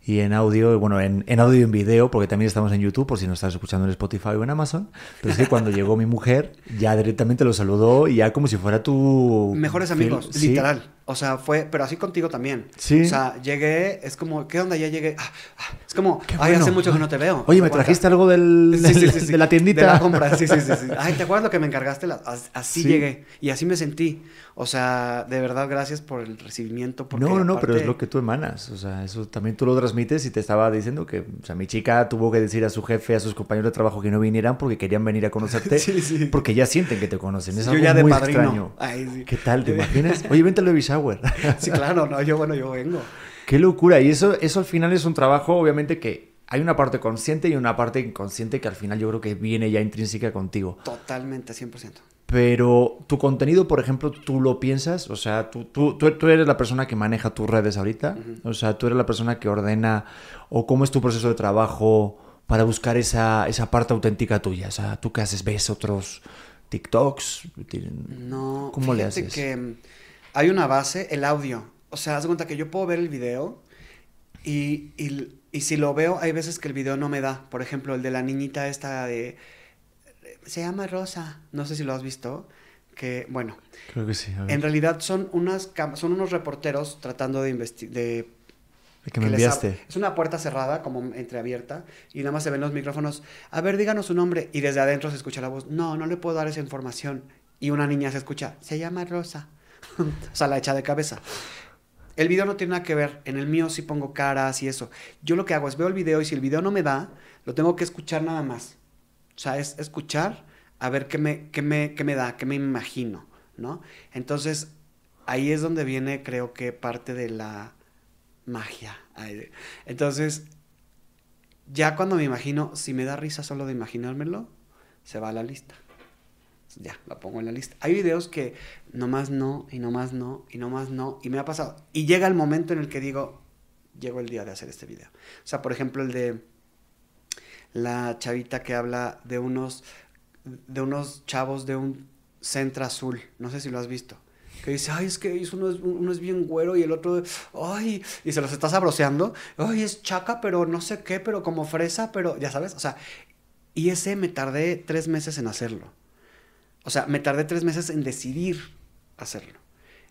y en audio, bueno, en, en audio y en video, porque también estamos en YouTube, por si no estás escuchando en Spotify o en Amazon. Pero es que cuando llegó mi mujer, ya directamente lo saludó y ya como si fuera tu... Mejores amigos, Sí. literal. O sea, fue, pero así contigo también. Sí. O sea, llegué, es como, ¿qué onda? Ya llegué. Ah, ah, es como, Qué ay, hace mucho que no te veo. Oye, ¿me trajiste algo del, (laughs) Sí, sí, del- sí, sí. de la tiendita? De la compra, sí, sí, sí. (laughs) Ay, ¿te acuerdas lo que me encargaste? Así Sí. llegué. Y así me sentí. O sea, de verdad, gracias por el recibimiento. porque No, no, no, pero es lo que tú emanas. O sea, eso también tú lo transmites y te estaba diciendo que, o sea, mi chica tuvo que decir a su jefe, a sus compañeros de trabajo que no vinieran porque querían venir a conocerte. (laughs) Sí, sí. Porque ya sienten que te conocen. Es Yo algo ya de muy padrino. extraño. Ay. ¿Qué tal? ¿Te imaginas? Oye, vente al baby shower. (laughs) Sí, claro, no, yo, bueno, yo vengo. Qué locura. Y eso, eso al final es un trabajo, obviamente, que hay una parte consciente y una parte inconsciente que al final yo creo que viene ya intrínseca contigo. Totalmente, 100%. Pero tu contenido, por ejemplo, tú lo piensas, o sea, tú, tú, tú eres la persona que maneja tus redes ahorita, o sea, tú eres la persona que ordena, o cómo es tu proceso de trabajo para buscar esa, esa parte auténtica tuya, o sea, tú qué haces, ves otros TikToks, no, ¿cómo le haces? que hay una base, el audio, o sea, haz cuenta que yo puedo ver el video y, y, y si lo veo, hay veces que el video no me da, por ejemplo, el de la niñita esta de se llama Rosa. No sé si lo has visto. Que, bueno. Creo que sí. En realidad son, unas son unos reporteros tratando de investigar. De, que me enviaste. Es una puerta cerrada, como entreabierta, y nada más se ven los micrófonos. A ver, díganos su nombre. Y desde adentro se escucha la voz. No, no le puedo dar esa información. Y una niña se escucha. Se llama Rosa. (laughs) o sea, la echa de cabeza. El video no tiene nada que ver. En el mío sí pongo caras y eso. Yo lo que hago es veo el video y si el video no me da, lo tengo que escuchar nada más. O sea, es escuchar a ver qué me, qué me, qué me da, qué me imagino, ¿no? Entonces, ahí es donde viene, creo que, parte de la magia. Entonces, ya cuando me imagino, si me da risa solo de imaginármelo, se va a la lista. Ya, la pongo en la lista. Hay videos que nomás no, y nomás no, y nomás no, y me ha pasado. Y llega el momento en el que digo, llegó el día de hacer este video. O sea, por ejemplo, el de la chavita que habla de unos, de unos chavos de un centro azul. No sé si lo has visto. Que dice, ay, es que uno es, uno bien güero y el otro, ay, y se los está sabroseando. Ay, es chaca, pero no sé qué, pero como fresa, pero ya sabes, o sea, y ese me tardé tres meses en hacerlo. O sea, me tardé tres meses en decidir hacerlo.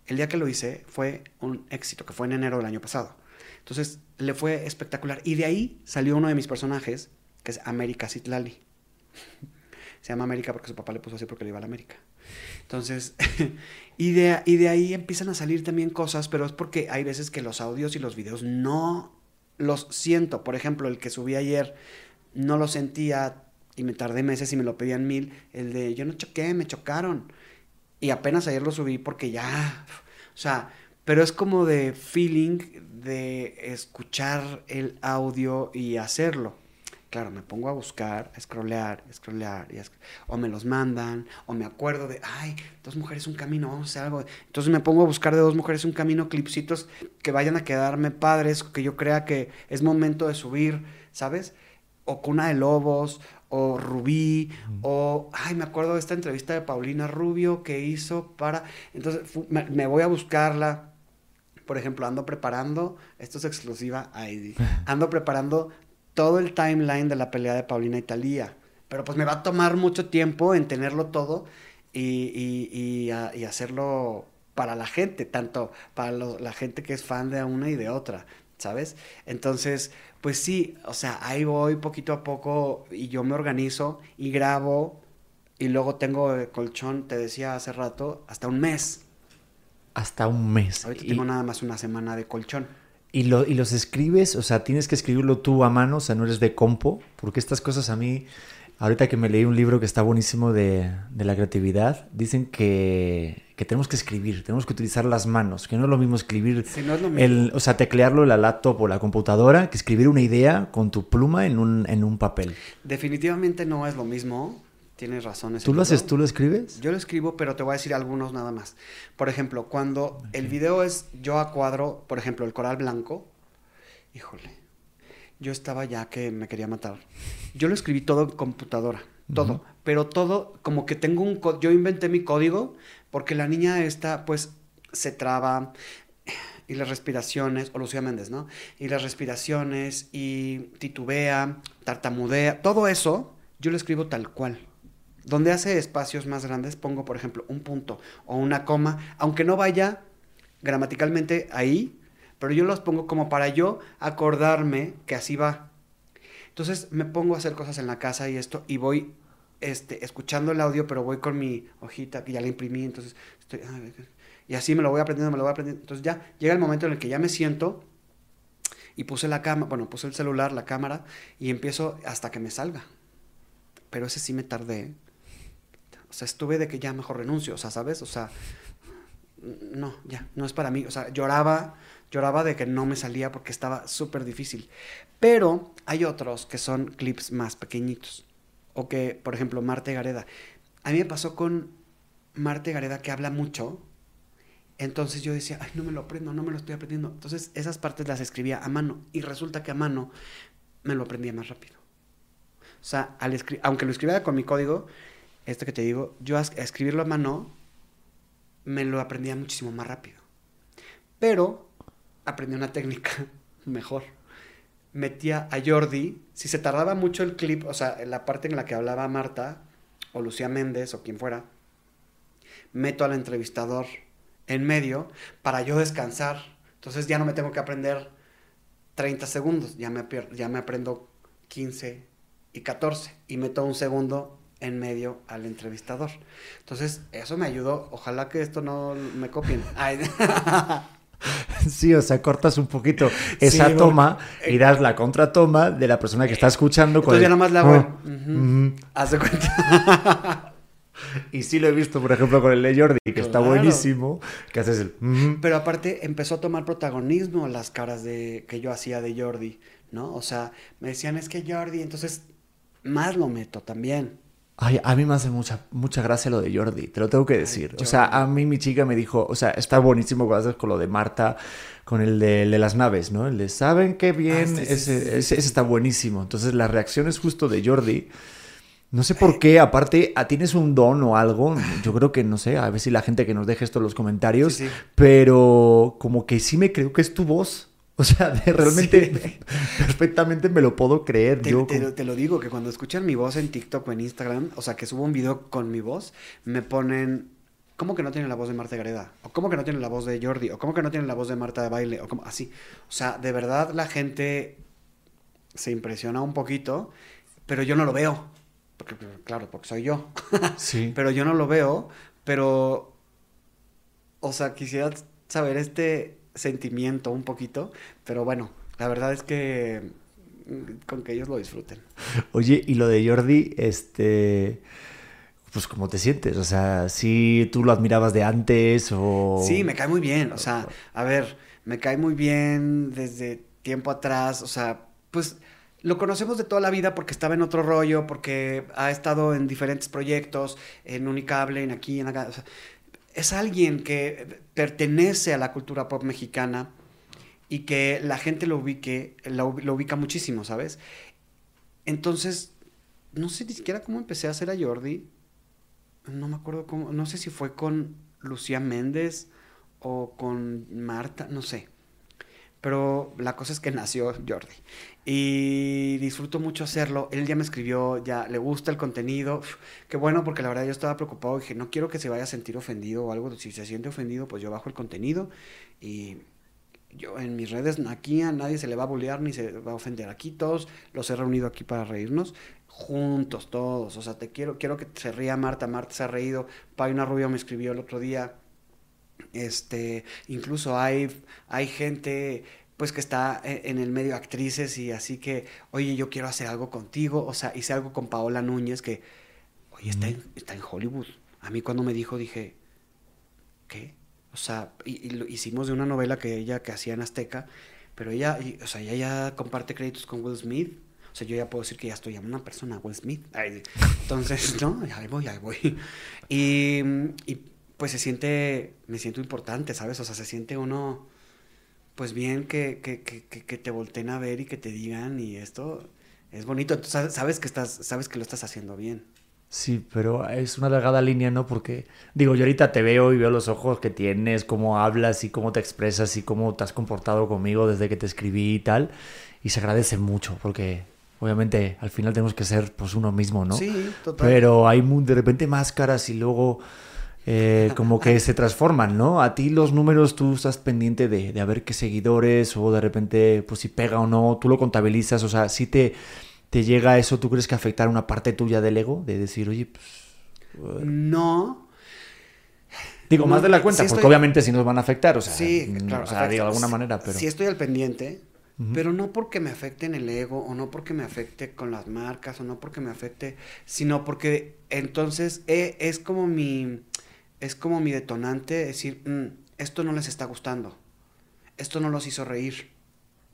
El día que lo hice fue un éxito, que fue en enero del año pasado. Entonces, le fue espectacular. Y de ahí salió uno de mis personajes, que es América Citlali. Se llama América porque su papá le puso así porque le iba a la América. Entonces, (laughs) y, de, y de ahí empiezan a salir también cosas, pero es porque hay veces que los audios y los videos no los siento. Por ejemplo, el que subí ayer no lo sentía y me tardé meses y me lo pedían mil. El de yo no choqué, me chocaron. Y apenas ayer lo subí porque ya, o sea, pero es como de feeling de escuchar el audio y hacerlo claro, me pongo a buscar, a scrollear, a scrollear, o me los mandan, o me acuerdo de, ay, dos mujeres un camino, vamos a hacer algo. Entonces me pongo a buscar de dos mujeres un camino, clipsitos que vayan a quedarme padres, que yo crea que es momento de subir, ¿sabes? O Cuna de Lobos, o Rubí, o, ay, me acuerdo de esta entrevista de Paulina Rubio que hizo para, entonces me, voy a buscarla, por ejemplo, ando preparando, esto es exclusiva, ay, (laughs) ando preparando todo el timeline de la pelea de Paulina y Talía. Pero pues me va a tomar mucho tiempo en tenerlo todo y, hacerlo para la gente, tanto para la gente que es fan de una y de otra, ¿sabes? Entonces, pues sí, o sea, ahí voy poquito a poco y yo me organizo y grabo y luego tengo el colchón, te decía hace rato, hasta un mes. Hasta un mes. Ahorita tengo nada más una semana de colchón. Y, lo, y los escribes, o sea, tienes que escribirlo tú a mano, o sea, no eres de compo, porque estas cosas a mí, ahorita que me leí un libro que está buenísimo de, de la creatividad, dicen que, que, tenemos que escribir, tenemos que utilizar las manos, que no es lo mismo escribir, no es lo mismo. El, o sea, teclearlo en la laptop o la computadora, que escribir una idea con tu pluma en un, en un papel. Definitivamente no es lo mismo tienes razón. ¿Tú lo haces, tú lo escribes? Yo lo escribo, pero te voy a decir algunos nada más. Por ejemplo, cuando el video es yo a cuadro, por ejemplo, el coral blanco, híjole, yo estaba ya que me quería matar. Yo lo escribí todo en computadora, todo, pero todo como que tengo un yo inventé mi código porque la niña esta pues se traba y las respiraciones, o Lucía Méndez, ¿no? Y las respiraciones y titubea, tartamudea, todo eso yo lo escribo tal cual. Donde hace espacios más grandes pongo, por ejemplo, un punto o una coma, aunque no vaya gramaticalmente ahí, pero yo los pongo como para yo acordarme que así va. Entonces me pongo a hacer cosas en la casa y esto, y voy este, escuchando el audio, pero voy con mi hojita que ya la imprimí, entonces estoy... Y así me lo voy aprendiendo, me lo voy aprendiendo. Entonces ya llega el momento en el que ya me siento y puse la cámara, bueno, puse el celular, la cámara, y empiezo hasta que me salga. Pero ese sí me tardé o sea, estuve de que ya mejor renuncio, o sea, ¿sabes? O sea, no, ya, no es para mí. O sea, lloraba, lloraba de que no me salía porque estaba súper difícil. Pero hay otros que son clips más pequeñitos. O que, por ejemplo, Marte Gareda. A mí me pasó con Marte Gareda que habla mucho. Entonces yo decía, ay, no me lo aprendo, no me lo estoy aprendiendo. Entonces esas partes las escribía a mano. Y resulta que a mano me lo aprendía más rápido. O sea, al aunque lo escribiera con mi código, esto que te digo, yo a escribirlo a mano me lo aprendía muchísimo más rápido. Pero aprendí una técnica (laughs) mejor. Metía a Jordi, si se tardaba mucho el clip, o sea, la parte en la que hablaba Marta, o Lucía Méndez, o quien fuera, meto al entrevistador en medio para yo descansar. Entonces ya no me tengo que aprender 30 segundos, ya me, ya me aprendo 15 y 14 y meto un segundo en medio al entrevistador. Entonces, eso me ayudó. Ojalá que esto no me copien. (laughs) (laughs) (laughs) Sí, o sea, cortas un poquito esa toma y das la contratoma de la persona que está escuchando. Entonces ya nomás la hago. Ah, Haz de cuenta. (laughs) y sí lo he visto, por ejemplo, con el de Jordi, que está buenísimo, que haces el... Pero aparte empezó a tomar protagonismo las caras de que yo hacía de Jordi, ¿no? O sea, me decían, es que Jordi, entonces más lo meto también. Ay, a mí me hace mucha, mucha gracia lo de Jordi, te lo tengo que decir. o sea, a mí mi chica me dijo, o sea, está buenísimo con lo de Marta, con el de, las naves, ¿no? El de, ¿saben qué bien? Ah, ese, ese, está buenísimo. Entonces, la reacción es justo de Jordi. No sé por qué, aparte, ¿tienes un don o algo? Yo creo que, no sé, a ver si la gente que nos deje esto en los comentarios, pero como que sí me creo que es tu voz. (laughs) O sea, realmente (laughs) perfectamente me lo puedo creer. Te, yo te, lo digo, que cuando escuchan mi voz en TikTok o en Instagram, o sea, que subo un video con mi voz, me ponen, ¿cómo que no tiene la voz de Marta Gareda? ¿O cómo que no tiene la voz de Jordi? ¿O cómo que no tiene la voz de Marta de Baile? O como así. O sea, de verdad la gente se impresiona un poquito, pero yo no lo veo. Porque, claro, porque soy yo. (laughs) Sí. pero yo no lo veo, pero... O sea, quisiera saber este sentimiento un poquito, pero bueno, la verdad es que mm, con que ellos lo disfruten. Oye, y lo de Jordi, este, pues cómo te sientes, o sea, si tú lo admirabas de antes o... Sí, me cae muy bien, o sea, a ver, me cae muy bien desde tiempo atrás, o sea, pues lo conocemos de toda la vida porque estaba en otro rollo, porque ha estado en diferentes proyectos, en Unicable, en aquí, en acá. O sea, es alguien que pertenece a la cultura pop mexicana y que la gente lo ubique, lo, ubica muchísimo, ¿sabes? Entonces, no sé ni siquiera cómo empecé a hacer a Jordi. No me acuerdo cómo, no sé si fue con Lucía Méndez o con Marta, no sé. Pero la cosa es que nació Jordi. Y disfruto mucho hacerlo. Él ya me escribió, ya le gusta el contenido. qué bueno, porque la verdad yo estaba preocupado. Dije, no quiero que se vaya a sentir ofendido o algo. Si se siente ofendido, pues yo bajo el contenido. Y yo en mis redes, aquí a nadie se le va a bullear ni se va a ofender. Aquí todos los he reunido aquí para reírnos. Juntos, todos. O sea, te quiero, quiero que se ría Marta. Marta se ha reído. Paina Rubio me escribió el otro día este, incluso hay, hay gente pues que está e, en el medio actrices y así que, oye, yo quiero hacer algo contigo, o sea, hice algo con Paola Núñez que, oye, está, en, está en Hollywood. A mí cuando me dijo dije, ¿qué? O sea, y, lo hicimos de una novela que ella que hacía en Azteca, pero ella, o sea, ella ya comparte créditos con Will Smith. O sea, yo ya puedo decir que ya estoy a una persona, Will Smith. (laughs) entonces, no, ahí voy, ahí voy. Y, y pues se siente, me siento importante, ¿sabes? O sea, se siente uno, pues bien que, que, que, que te volteen a ver y que te digan y esto es bonito. sabes que, estás, sabes que lo estás haciendo bien. Sí, pero es una delgada línea, ¿no? Porque, digo, yo ahorita te veo y veo los ojos que tienes, cómo hablas y cómo te expresas y cómo te has comportado conmigo desde que te escribí y tal. Y se agradece mucho porque, obviamente, al final tenemos que ser pues uno mismo, ¿no? Sí, total. Pero hay de repente máscaras y luego eh, como que se transforman, ¿no? A ti los números tú estás pendiente de, de a ver qué seguidores o de repente, pues si pega o no, tú lo contabilizas, o sea, si te, te llega eso, ¿tú crees que afectar una parte tuya del ego? De decir, oye, pues... No. Digo, más de la cuenta, porque obviamente sí nos van a afectar, o sea, sí, mm, claro, o sea, de alguna manera, pero... Sí estoy al pendiente, pero no porque me afecte en el ego, o no porque me afecte con las marcas, o no porque me afecte, sino porque entonces eh, es como mi es como mi detonante, decir, "Mm, esto no les está gustando, esto no los hizo reír.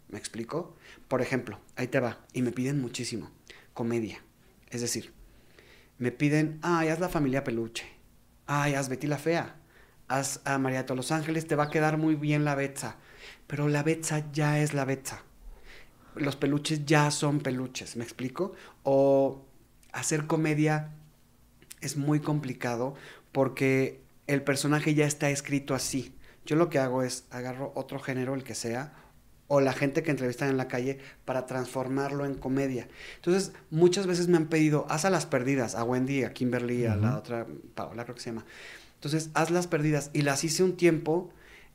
¿Me explico? Por ejemplo, ahí te va, y me piden muchísimo, comedia. Es decir, me piden, ay, haz la familia peluche, ay, haz Betty la Fea, haz a María de los Ángeles, te va a quedar muy bien la Betsa, pero la Betsa ya es la Betsa. Los peluches ya son peluches, ¿me explico? O hacer comedia es muy complicado porque el personaje ya está escrito así. Yo lo que hago es agarro otro género, el que sea, o la gente que entrevistan en la calle para transformarlo en comedia. Entonces, muchas veces me han pedido, haz a las perdidas, a Wendy, a Kimberly, a la otra, Paola creo que se llama. Entonces, haz las perdidas. Y las hice un tiempo,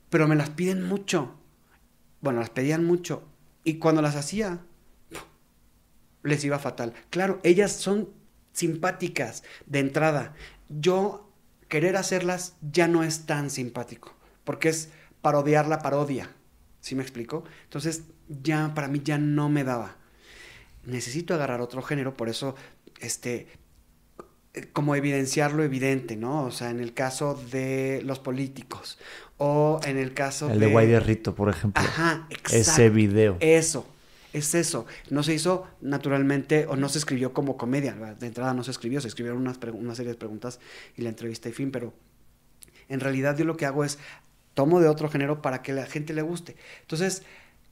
pero me las piden mucho. Bueno, las pedían mucho. Y cuando las hacía, les iba fatal. Claro, ellas son simpáticas de entrada. Yo querer hacerlas ya no es tan simpático, porque es parodiar la parodia. ¿Sí me explico? Entonces, ya para mí ya no me daba. Necesito agarrar otro género, por eso este como evidenciar lo evidente, ¿no? O sea, en el caso de los políticos o en el caso El de de Guay de Rito, por ejemplo. Ajá, exacto. Ese video. Eso, es eso. No se hizo naturalmente o no se escribió como comedia. De entrada no se escribió, se escribieron unas una serie de preguntas y la entrevista y fin, pero en realidad yo lo que hago es tomo de otro género para que la gente le guste. Entonces,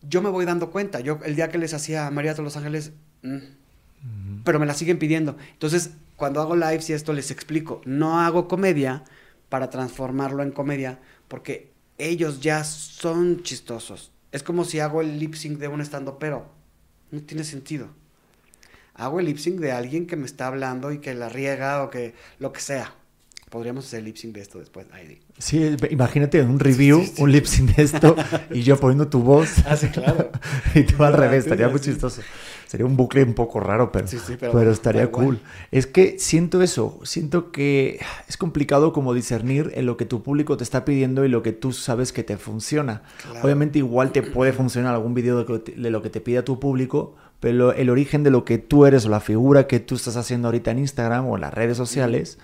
yo me voy dando cuenta. Yo el día que les hacía a María de los Ángeles, mm, pero me la siguen pidiendo. Entonces, cuando hago lives y esto les explico, no hago comedia para transformarlo en comedia, porque ellos ya son chistosos. Es como si hago el lip sync de un estando, pero no tiene sentido. Hago el lip sync de alguien que me está hablando y que la riega o que lo que sea. Podríamos hacer lip sync de esto después. Ay, di. Sí, imagínate un review, Sí, sí, sí. un lip sync de esto y yo poniendo tu voz. (laughs) Ah, sí, claro. (laughs) y tú al Claro, revés, sí, estaría muy sí. chistoso. Sería un bucle un poco raro, pero, Sí, sí, pero, pero estaría igual. cool. Es que siento eso, siento que es complicado como discernir en lo que tu público te está pidiendo y lo que tú sabes que te funciona. Claro. Obviamente igual te puede (clears throat) funcionar algún video de, lo que te- de lo que te pida tu público, pero el origen de lo que tú eres o la figura que tú estás haciendo ahorita en Instagram o en las redes sociales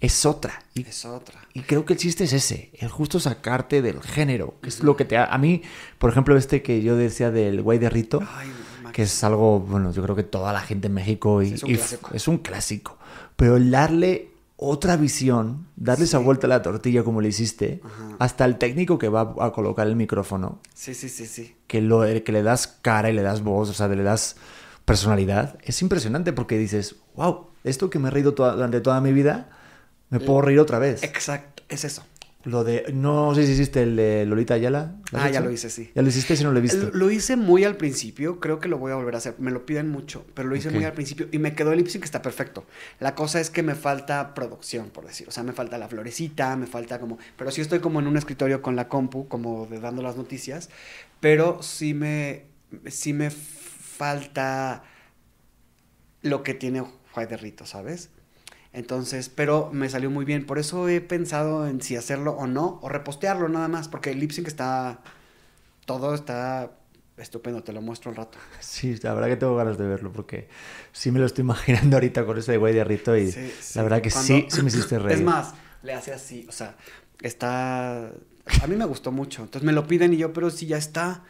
es otra. Y Es otra. y creo que el chiste es ese, el justo sacarte del género, que es lo que te... ha- A mí, por ejemplo, este que yo decía del guay de Rito, Ay, que es algo, bueno, yo creo que toda la gente en México y, es un y clásico. es un clásico, pero el darle otra visión, darle esa vuelta a la tortilla como le hiciste, Ajá. hasta el técnico que va a colocar el micrófono, Sí, sí, sí, sí. que, lo, que le das cara y le das voz, o sea, le das personalidad, es impresionante porque dices, wow, esto que me he reído toda- durante toda mi vida, me puedo reír otra vez. Exacto, es eso. Lo de, no sé si hiciste el de Lolita Ayala. ¿lo has Ah, ya lo hice, sí. Ya lo hiciste si no lo he visto. Lo hice muy al principio, creo que lo voy a volver a hacer. Me lo piden mucho, pero lo hice muy al principio y me quedó el lip que está perfecto. La cosa es que me falta producción, por decir. O sea, me falta la florecita, me falta como. Pero sí estoy como en un escritorio con la compu, como de dando las noticias. Pero sí me. Sí me falta lo que tiene Juárez de Rito, ¿sabes? Entonces, pero me salió muy bien. Por eso he pensado en si hacerlo o no, o repostearlo nada más, porque el lip sync está. Todo está estupendo, te lo muestro al rato. (laughs) Sí, la verdad que tengo ganas de verlo porque sí me lo estoy (laughs) imaginando ahorita con ese güey de Rito y Sí, sí. la verdad que Cuando- sí, sí me hiciste (coughs) reír. Es más, le hace así, o sea, está. A mí me gustó mucho. Entonces me lo piden y yo, pero si ya está.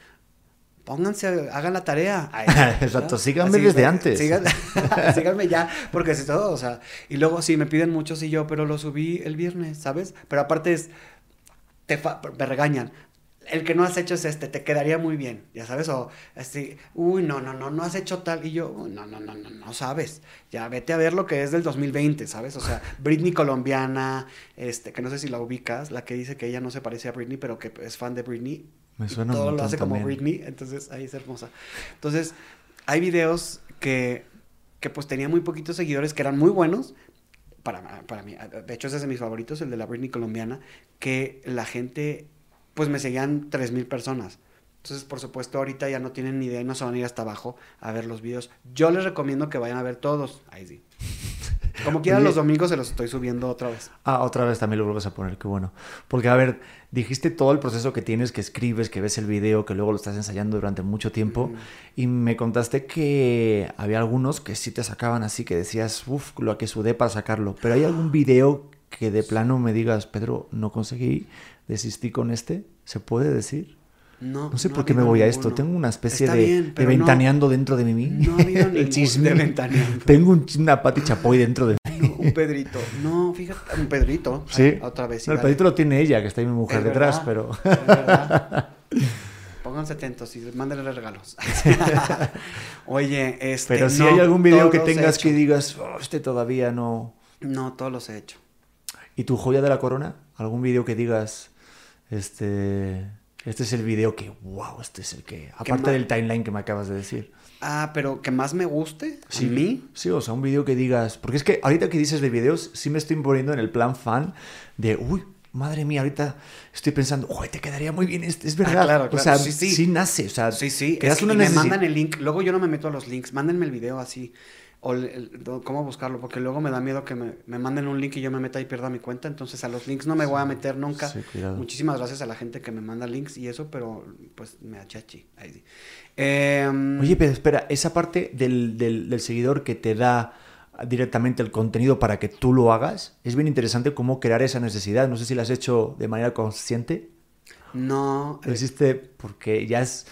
Pónganse, hagan la tarea. (laughs) Exacto, síganme Así, desde antes. (laughs) (laughs) síganme ya, porque es todo, o sea. Y luego sí, me piden muchos y yo, pero lo subí el viernes, ¿sabes? Pero aparte es. Te fa- me regañan. El que no has hecho es este, te quedaría muy bien, ya sabes, o así, uy, no, no, no, no has hecho tal, y yo, "Uy, no, no, no, no, no sabes, ya vete a ver lo que es del 2020, ¿sabes? O sea, Britney colombiana, este, que no sé si la ubicas, la que dice que ella no se parece a Britney, pero que es fan de Britney, Me y suena un todo lo hace como también. Britney, entonces ahí es hermosa. Entonces, hay videos que, que pues tenía muy poquitos seguidores, que eran muy buenos, para, para mí, de hecho ese es de mis favoritos, el de la Britney colombiana, que la gente, pues me seguían 3.000 personas. Entonces, por supuesto, ahorita ya no tienen ni idea y no se van a ir hasta abajo a ver los videos. Yo les recomiendo que vayan a ver todos. Ahí sí. Como quieran, los domingos se los estoy subiendo otra vez. Ah, otra vez también lo vuelves a poner, qué bueno. Porque, a ver, dijiste todo el proceso que tienes, que escribes, que ves el video, que luego lo estás ensayando durante mucho tiempo. Mm. Y me contaste que había algunos que sí te sacaban así, que decías, uff, lo que sudé para sacarlo. Pero ¿hay algún video que de plano me digas, Pedro, no conseguí, desistí con este, ¿se puede decir? No, No sé no por qué me voy a ninguno. esto. Tengo una especie de, bien, de pero no- ventaneando dentro de mí. No ha habido (laughs) El chisme. de ventaneando. Tengo un, una Pati Chapoy dentro de mí. Un Pedrito. No, fíjate, un Pedrito. Sí. Ay, otra vez. No, el dale. pedito lo tiene ella, que está ahí mi mujer Es detrás, verdad, pero... es verdad. (laughs) Pónganse atentos y mándenle regalos. (laughs) Oye, este. Pero si hay algún video que he tengas que digas, "Oh, este todavía no... No, todos los he hecho. ¿Y tu joya de la corona? ¿Algún video que digas, este... Este es el video que, wow, este es el que... Aparte del timeline que me acabas de decir. Ah, pero que más me guste. ¿A mí? Sí, o sea, un video que digas... Porque es que ahorita que dices de videos, sí me estoy poniendo en el plan fan de, uy, madre mía, ahorita estoy pensando, uy, te quedaría muy bien este, es verdad. Ah, claro, O claro. sea, Sí, sí, sí. nace, o sea, Sí, sí. es que una y me mandan el link. Luego yo no me meto a los links. Mándenme el video así. O el- cómo buscarlo. Porque luego me da miedo que me, me manden un link y yo me meta y pierda mi cuenta. Entonces a los links no me voy a meter nunca. Sí. Muchísimas gracias a la gente que me manda links y eso, pero pues me achachi. Ahí sí. Em, Oye, pero espera, esa parte del, del- del seguidor que te da directamente el contenido para que tú lo hagas, es bien interesante cómo crear esa necesidad. No sé si lo has hecho de manera consciente. No. Lo eh, hiciste porque ya es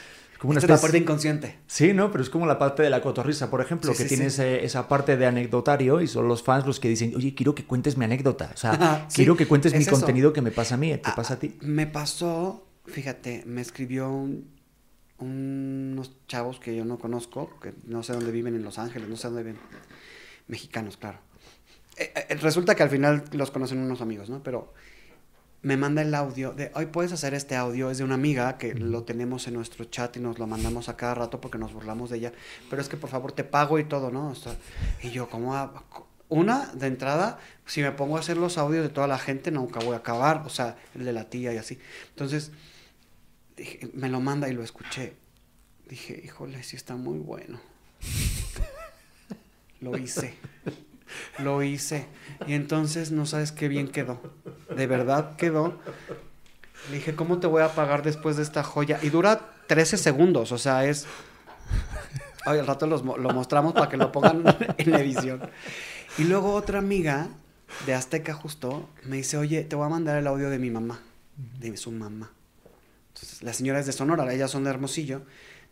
como una esta es la parte inconsciente. Sí, ¿no? Pero es como la parte de la cotorrisa, por ejemplo, Sí, que sí, tiene sí. ese- esa parte de anecdotario y son los fans los que dicen, oye, quiero que cuentes mi anécdota. O sea, (laughs) quiero que cuentes mi eso. contenido que me pasa a mí, te Ah, pasa a ti. Me pasó, fíjate, me escribió un- unos chavos que yo no conozco, que no sé dónde viven en Los Ángeles, no sé dónde viven. Mexicanos, claro. Eh, eh, resulta que al final los conocen unos amigos, ¿no? Pero me manda el audio de, hoy puedes hacer este audio, es de una amiga que lo tenemos en nuestro chat y nos lo mandamos a cada rato porque nos burlamos de ella, pero es que por favor te pago y todo, ¿no? Y yo, ¿cómo? ha- Una, de entrada, si me pongo a hacer los audios de toda la gente, nunca voy a acabar, o sea, el de la tía y así. Entonces, me lo manda y lo escuché. Dije, híjole, sí está muy bueno. Lo hice. Lo hice. Y entonces no sabes qué bien quedó. De verdad quedó. Le dije, ¿cómo te voy a pagar después de esta joya? Y dura 13 segundos, o sea, es... Ay, al rato los lo mostramos para que lo pongan (laughs) en la edición. Y luego otra amiga de Azteca justo me dice, oye, te voy a mandar el audio de mi mamá, de su mamá. Entonces, la señora es de Sonora, ellas son de Hermosillo.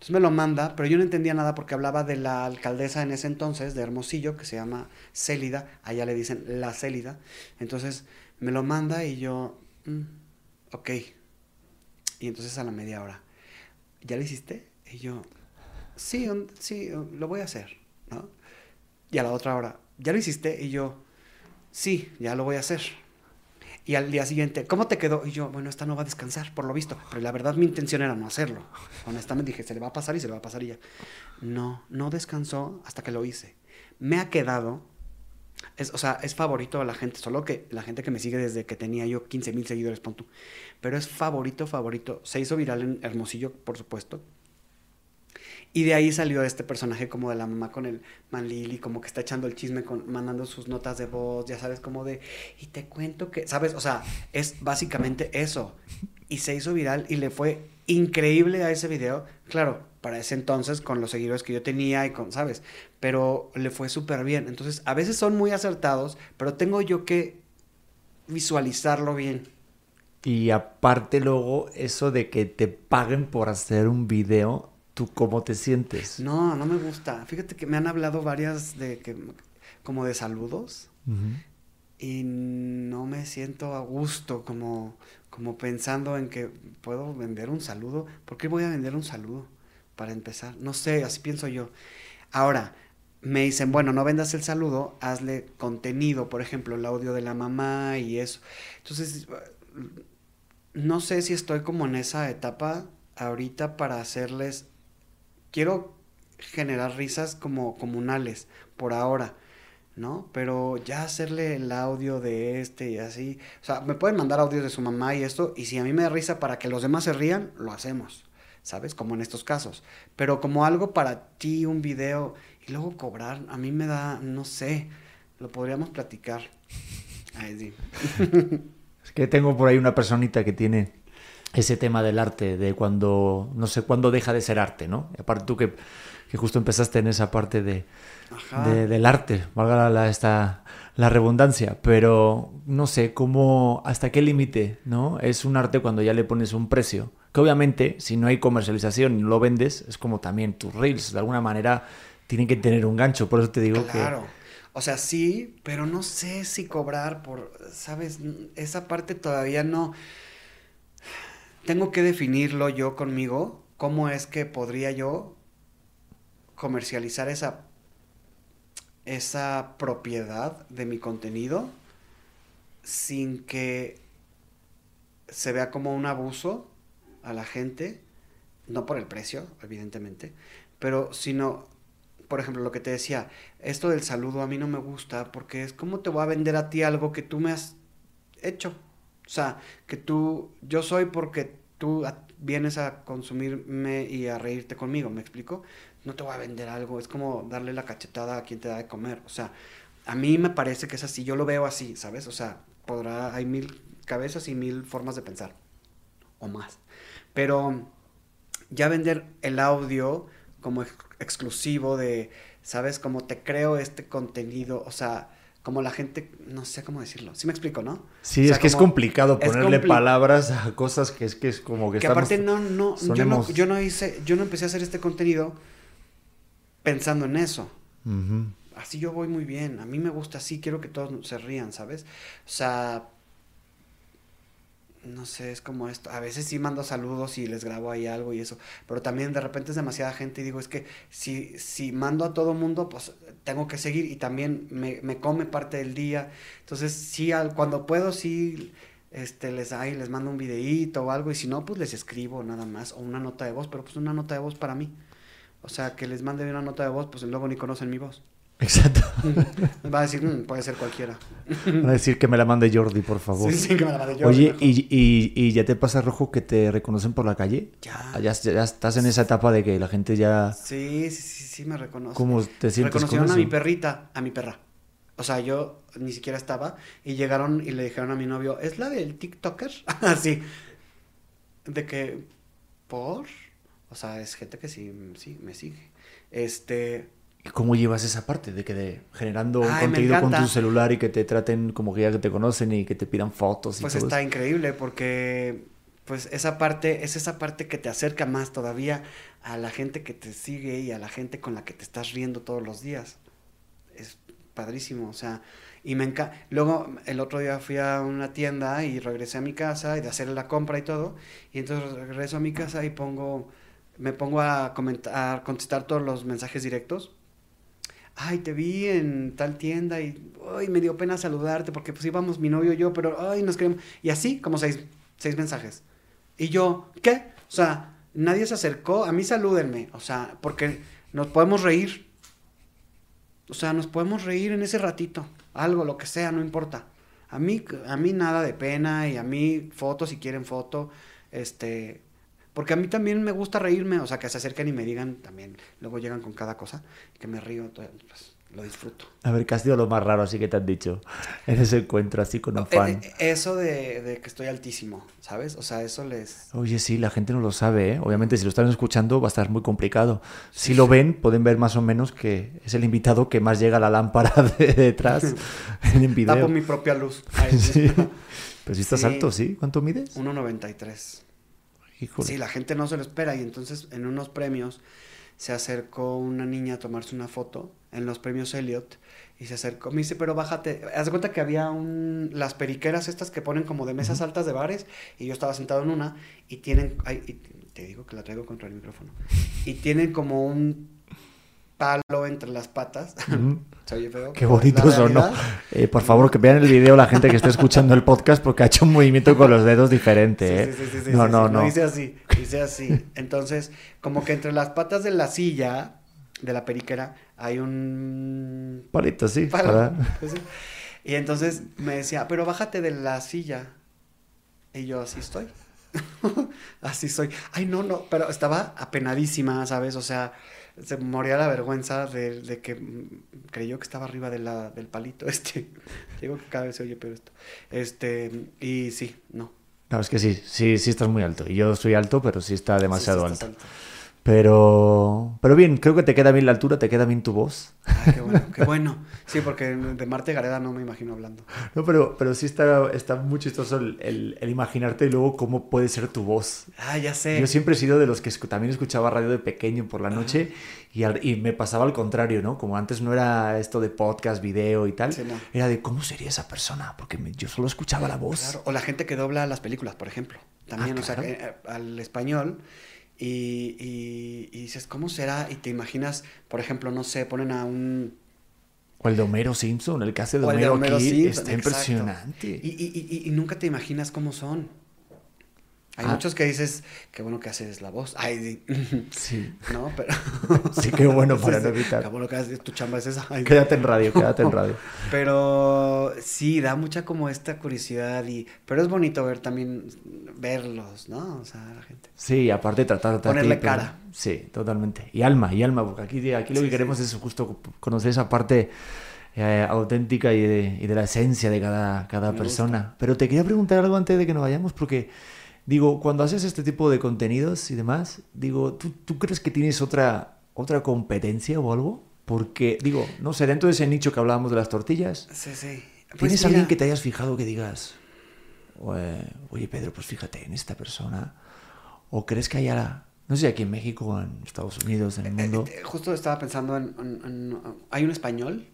Entonces me lo manda, pero yo no entendía nada porque hablaba de la alcaldesa en ese entonces, de Hermosillo, que se llama Célida, allá le dicen la Célida. Entonces me lo manda y yo, "Mm, ok. Y entonces a la media hora, ¿ya lo hiciste? Y yo, sí, sí, lo voy a hacer, ¿no? Y a la otra hora, ¿ya lo hiciste? Y yo, sí, ya lo voy a hacer. Y al día siguiente, ¿cómo te quedó? Y yo, bueno, esta no va a descansar, por lo visto. Pero la verdad mi intención era no hacerlo. Honestamente dije, se le va a pasar y se le va a pasar y ya. No, no descansó hasta que lo hice. Me ha quedado, es, o sea, es favorito a la gente, solo que la gente que me sigue desde que tenía yo 15 mil seguidores, pon tú. Pero es favorito, favorito. Se hizo viral en Hermosillo, por supuesto. Y de ahí salió este personaje como de la mamá con el Manlili, como que está echando el chisme, con, mandando sus notas de voz, ya sabes, como de, y te cuento que, ¿sabes? O sea, es básicamente eso. Y se hizo viral y le fue increíble a ese video. Claro, para ese entonces, con los seguidores que yo tenía y con, ¿sabes? Pero le fue súper bien. Entonces, a veces son muy acertados, pero tengo yo que visualizarlo bien. Y aparte luego, eso de que te paguen por hacer un video, ¿tú cómo te sientes? No, no me gusta. Fíjate que me han hablado varias de que, como de saludos. Y no me siento a gusto como, como pensando en que puedo vender un saludo. ¿Por qué voy a vender un saludo? Para empezar. No sé, así pienso yo. Ahora, me dicen, bueno, no vendas el saludo, hazle contenido, por ejemplo, el audio de la mamá y eso. Entonces, no sé si estoy como en esa etapa ahorita para hacerles... Quiero generar risas como comunales por ahora. ¿no? Pero ya hacerle el audio de este y así. O sea, me pueden mandar audios de su mamá y esto, y si a mí me da risa para que los demás se rían, lo hacemos, ¿sabes? Como en estos casos. Pero como algo para ti, un video, y luego cobrar, a mí me da, no sé, lo podríamos platicar. Ay, sí. (laughs) Es que tengo por ahí una personita que tiene ese tema del arte, de cuando, no sé, cuándo deja de ser arte, ¿no? Aparte tú que, que justo empezaste en esa parte de, de, del arte, valga la, esta, la redundancia, pero no sé cómo, hasta qué límite, ¿no? Es un arte cuando ya le pones un precio, que obviamente si no hay comercialización y no lo vendes, es como también tus reels, de alguna manera tienen que tener un gancho, por eso te digo que... Claro. O sea, sí, pero no sé si cobrar por, ¿sabes? Esa parte todavía no... Tengo que definirlo yo conmigo, cómo es que podría yo comercializar esa esa propiedad de mi contenido sin que se vea como un abuso a la gente, no por el precio, evidentemente, pero sino, por ejemplo, lo que te decía, esto del saludo a mí no me gusta porque es como te voy a vender a ti algo que tú me has hecho. O sea, que tú, yo soy porque tú vienes a consumirme y a reírte conmigo, ¿me explico? no te voy a vender algo, es como darle la cachetada a quien te da de comer. O sea, a mí me parece que es así, yo lo veo así, ¿sabes? O sea, podrá, hay mil cabezas y mil formas de pensar, o más. Pero ya vender el audio como exclusivo de, ¿sabes? Como te creo este contenido, o sea, como la gente, no sé cómo decirlo. Sí me explico, ¿no? Sí, es que es complicado ponerle palabras a cosas que es que es como que, que aparte no, no, yo no, yo no hice, yo no empecé a hacer este contenido pensando en eso. Así yo voy muy bien, a mí me gusta así, quiero que todos se rían, ¿sabes? O sea, no sé, es como esto. A veces sí mando saludos y les grabo ahí algo y eso, pero también de repente es demasiada gente y digo, es que si, si mando a todo mundo, pues tengo que seguir y también me, me come parte del día. Entonces, sí, al, cuando puedo, sí este, les, ay, les mando un videíto o algo y si no, pues les escribo nada más o una nota de voz, pero pues una nota de voz para mí. O sea, que les mande una nota de voz, pues luego ni conocen mi voz. Exacto. (laughs) Va a decir, mm, puede ser cualquiera. Va a decir que me la mande Jordi, por favor. Sí, sí, que me la mande Jordi. Oye, ¿y, y, y ya te pasa rojo que te reconocen por la calle? Ya. ya. ya. estás en esa etapa de que la gente ya. Sí, sí, sí, sí me reconoce. ¿Cómo te sientes? Reconocieron a mi perrita, a mi perra. O sea, yo ni siquiera estaba y llegaron y le dijeron a mi novio, ¿es la del TikToker? (laughs) Así. de que, ¿por? O sea, es gente que sí, sí me sigue. Este. ¿Y cómo llevas esa parte de que de generando un contenido con tu celular y que te traten como que ya que te conocen y que te pidan fotos y Pues está increíble porque pues esa parte es esa parte que te acerca más todavía a la gente que te sigue y a la gente con la que te estás riendo todos los días. Es padrísimo, o sea, y me encanta. Luego el otro día fui a una tienda y regresé a mi casa y de hacer la compra y todo, y entonces regreso a mi casa y pongo me pongo a, comentar, a contestar todos los mensajes directos. Ay, te vi en tal tienda y ay, me dio pena saludarte porque pues íbamos mi novio y yo, pero ay, nos queremos. Y así, como seis, seis mensajes. Y yo, ¿qué? O sea, nadie se acercó, a mí salúdenme, o sea, porque nos podemos reír. O sea, nos podemos reír en ese ratito, algo, lo que sea, no importa. A mí, a mí nada de pena y a mí fotos si quieren foto, este, porque a mí también me gusta reírme, o sea, que se acerquen y me digan también, luego llegan con cada cosa, que me río, pues lo disfruto. A ver, ¿qué ha sido lo más raro así que te han dicho (laughs) en ese encuentro así con un fan? Eh, eso de, que estoy altísimo, ¿sabes? O sea, eso les... Oye, sí, la gente no lo sabe, ¿eh? Obviamente si lo están escuchando va a estar muy complicado. Si lo ven, pueden ver más o menos que es el invitado que más llega a la lámpara (laughs) de detrás (laughs) en el video. Tapo mi propia luz. sí. Pero si estás alto, ¿sí? ¿Cuánto mides? 1,93. Sí, la gente no se lo espera. Y entonces en unos premios se acercó una niña a tomarse una foto en los premios Elliot y se acercó, me dice, pero bájate, haz de cuenta que había un, las periqueras estas que ponen como de mesas altas de bares y yo estaba sentado en una y tienen, te digo que la traigo contra el micrófono, y tienen como un palo entre las patas. (laughs) Qué bonito sonó. Eh, por favor, que vean el video la gente que esté escuchando el podcast porque ha hecho un movimiento con los dedos diferente. Sí, sí, sí, no, no, no. Dice así, dice así. Entonces, como que entre las patas de la silla, de la periquera, hay un... Palito, sí. Y entonces me decía, pero bájate de la silla. Y yo, así estoy. (laughs) así soy. Ay, no, no, pero estaba apenadísima, ¿sabes? O sea se moría la vergüenza de, que creyó que estaba arriba de la, del palito (laughs) este. Digo que cada vez se oye pero esto. Este, y sí, no. No, es que sí, sí, sí estás muy alto. Y yo soy alto, pero sí está demasiado Sí, sí, estás alto. Pero, pero bien, creo que te queda bien la altura, te queda bien tu voz. Ah, qué bueno, qué bueno. Sí, porque de Marte Gareda no me imagino hablando. No, pero, pero sí está, está muy chistoso el, el- el imaginarte luego cómo puede ser tu voz. Ah, ya sé. Yo siempre he sido de los que escu- también escuchaba radio de pequeño por la noche y, al- y me pasaba al contrario, ¿no? Como antes no era esto de podcast, video y tal, Sí, no. era de cómo sería esa persona, porque me- yo solo escuchaba la voz. Claro, o la gente que dobla las películas, por ejemplo. También, Ah, o sea, claro. eh, al español. Y, y- y dices, ¿cómo será? Y te imaginas, por ejemplo, no sé, ponen a un... O el de Homero Simpson, el que hace de Homero, aquí, Simpson, está exacto. impresionante. Y- y nunca te imaginas cómo son. Hay Ah. muchos que dices, qué bueno que haces la voz. Ay, sí. (laughs) Sí. no, pero... (laughs) Sí, qué bueno para no evitar. Qué bueno que haces, tu chamba es esa. Ay, Quédate en radio, quédate en radio. (laughs) Pero sí, da mucha como esta curiosidad y... Pero es bonito ver también, verlos, ¿no? O sea, la gente. Sí, aparte tratar de Ponerle cara. Sí, totalmente. Y alma, y alma, porque aquí, aquí lo Sí, que queremos sí. es justo conocer esa parte eh, auténtica y de, y de la esencia de cada, cada Me persona. Pero te quería preguntar algo antes de que nos vayamos, porque digo, cuando haces este tipo de contenidos y demás, digo, ¿tú, tú crees que tienes otra, otra competencia o algo? Porque, digo, no sé, dentro de ese nicho que hablábamos de las tortillas, Sí, sí. Pues ¿tienes mira, alguien que te hayas fijado que digas, "Oye, Pedro, pues fíjate en esta persona? ¿O crees que haya, no sé, aquí en México en Estados Unidos, en el mundo? Eh, eh, justo estaba pensando en, en- en- Hay un español,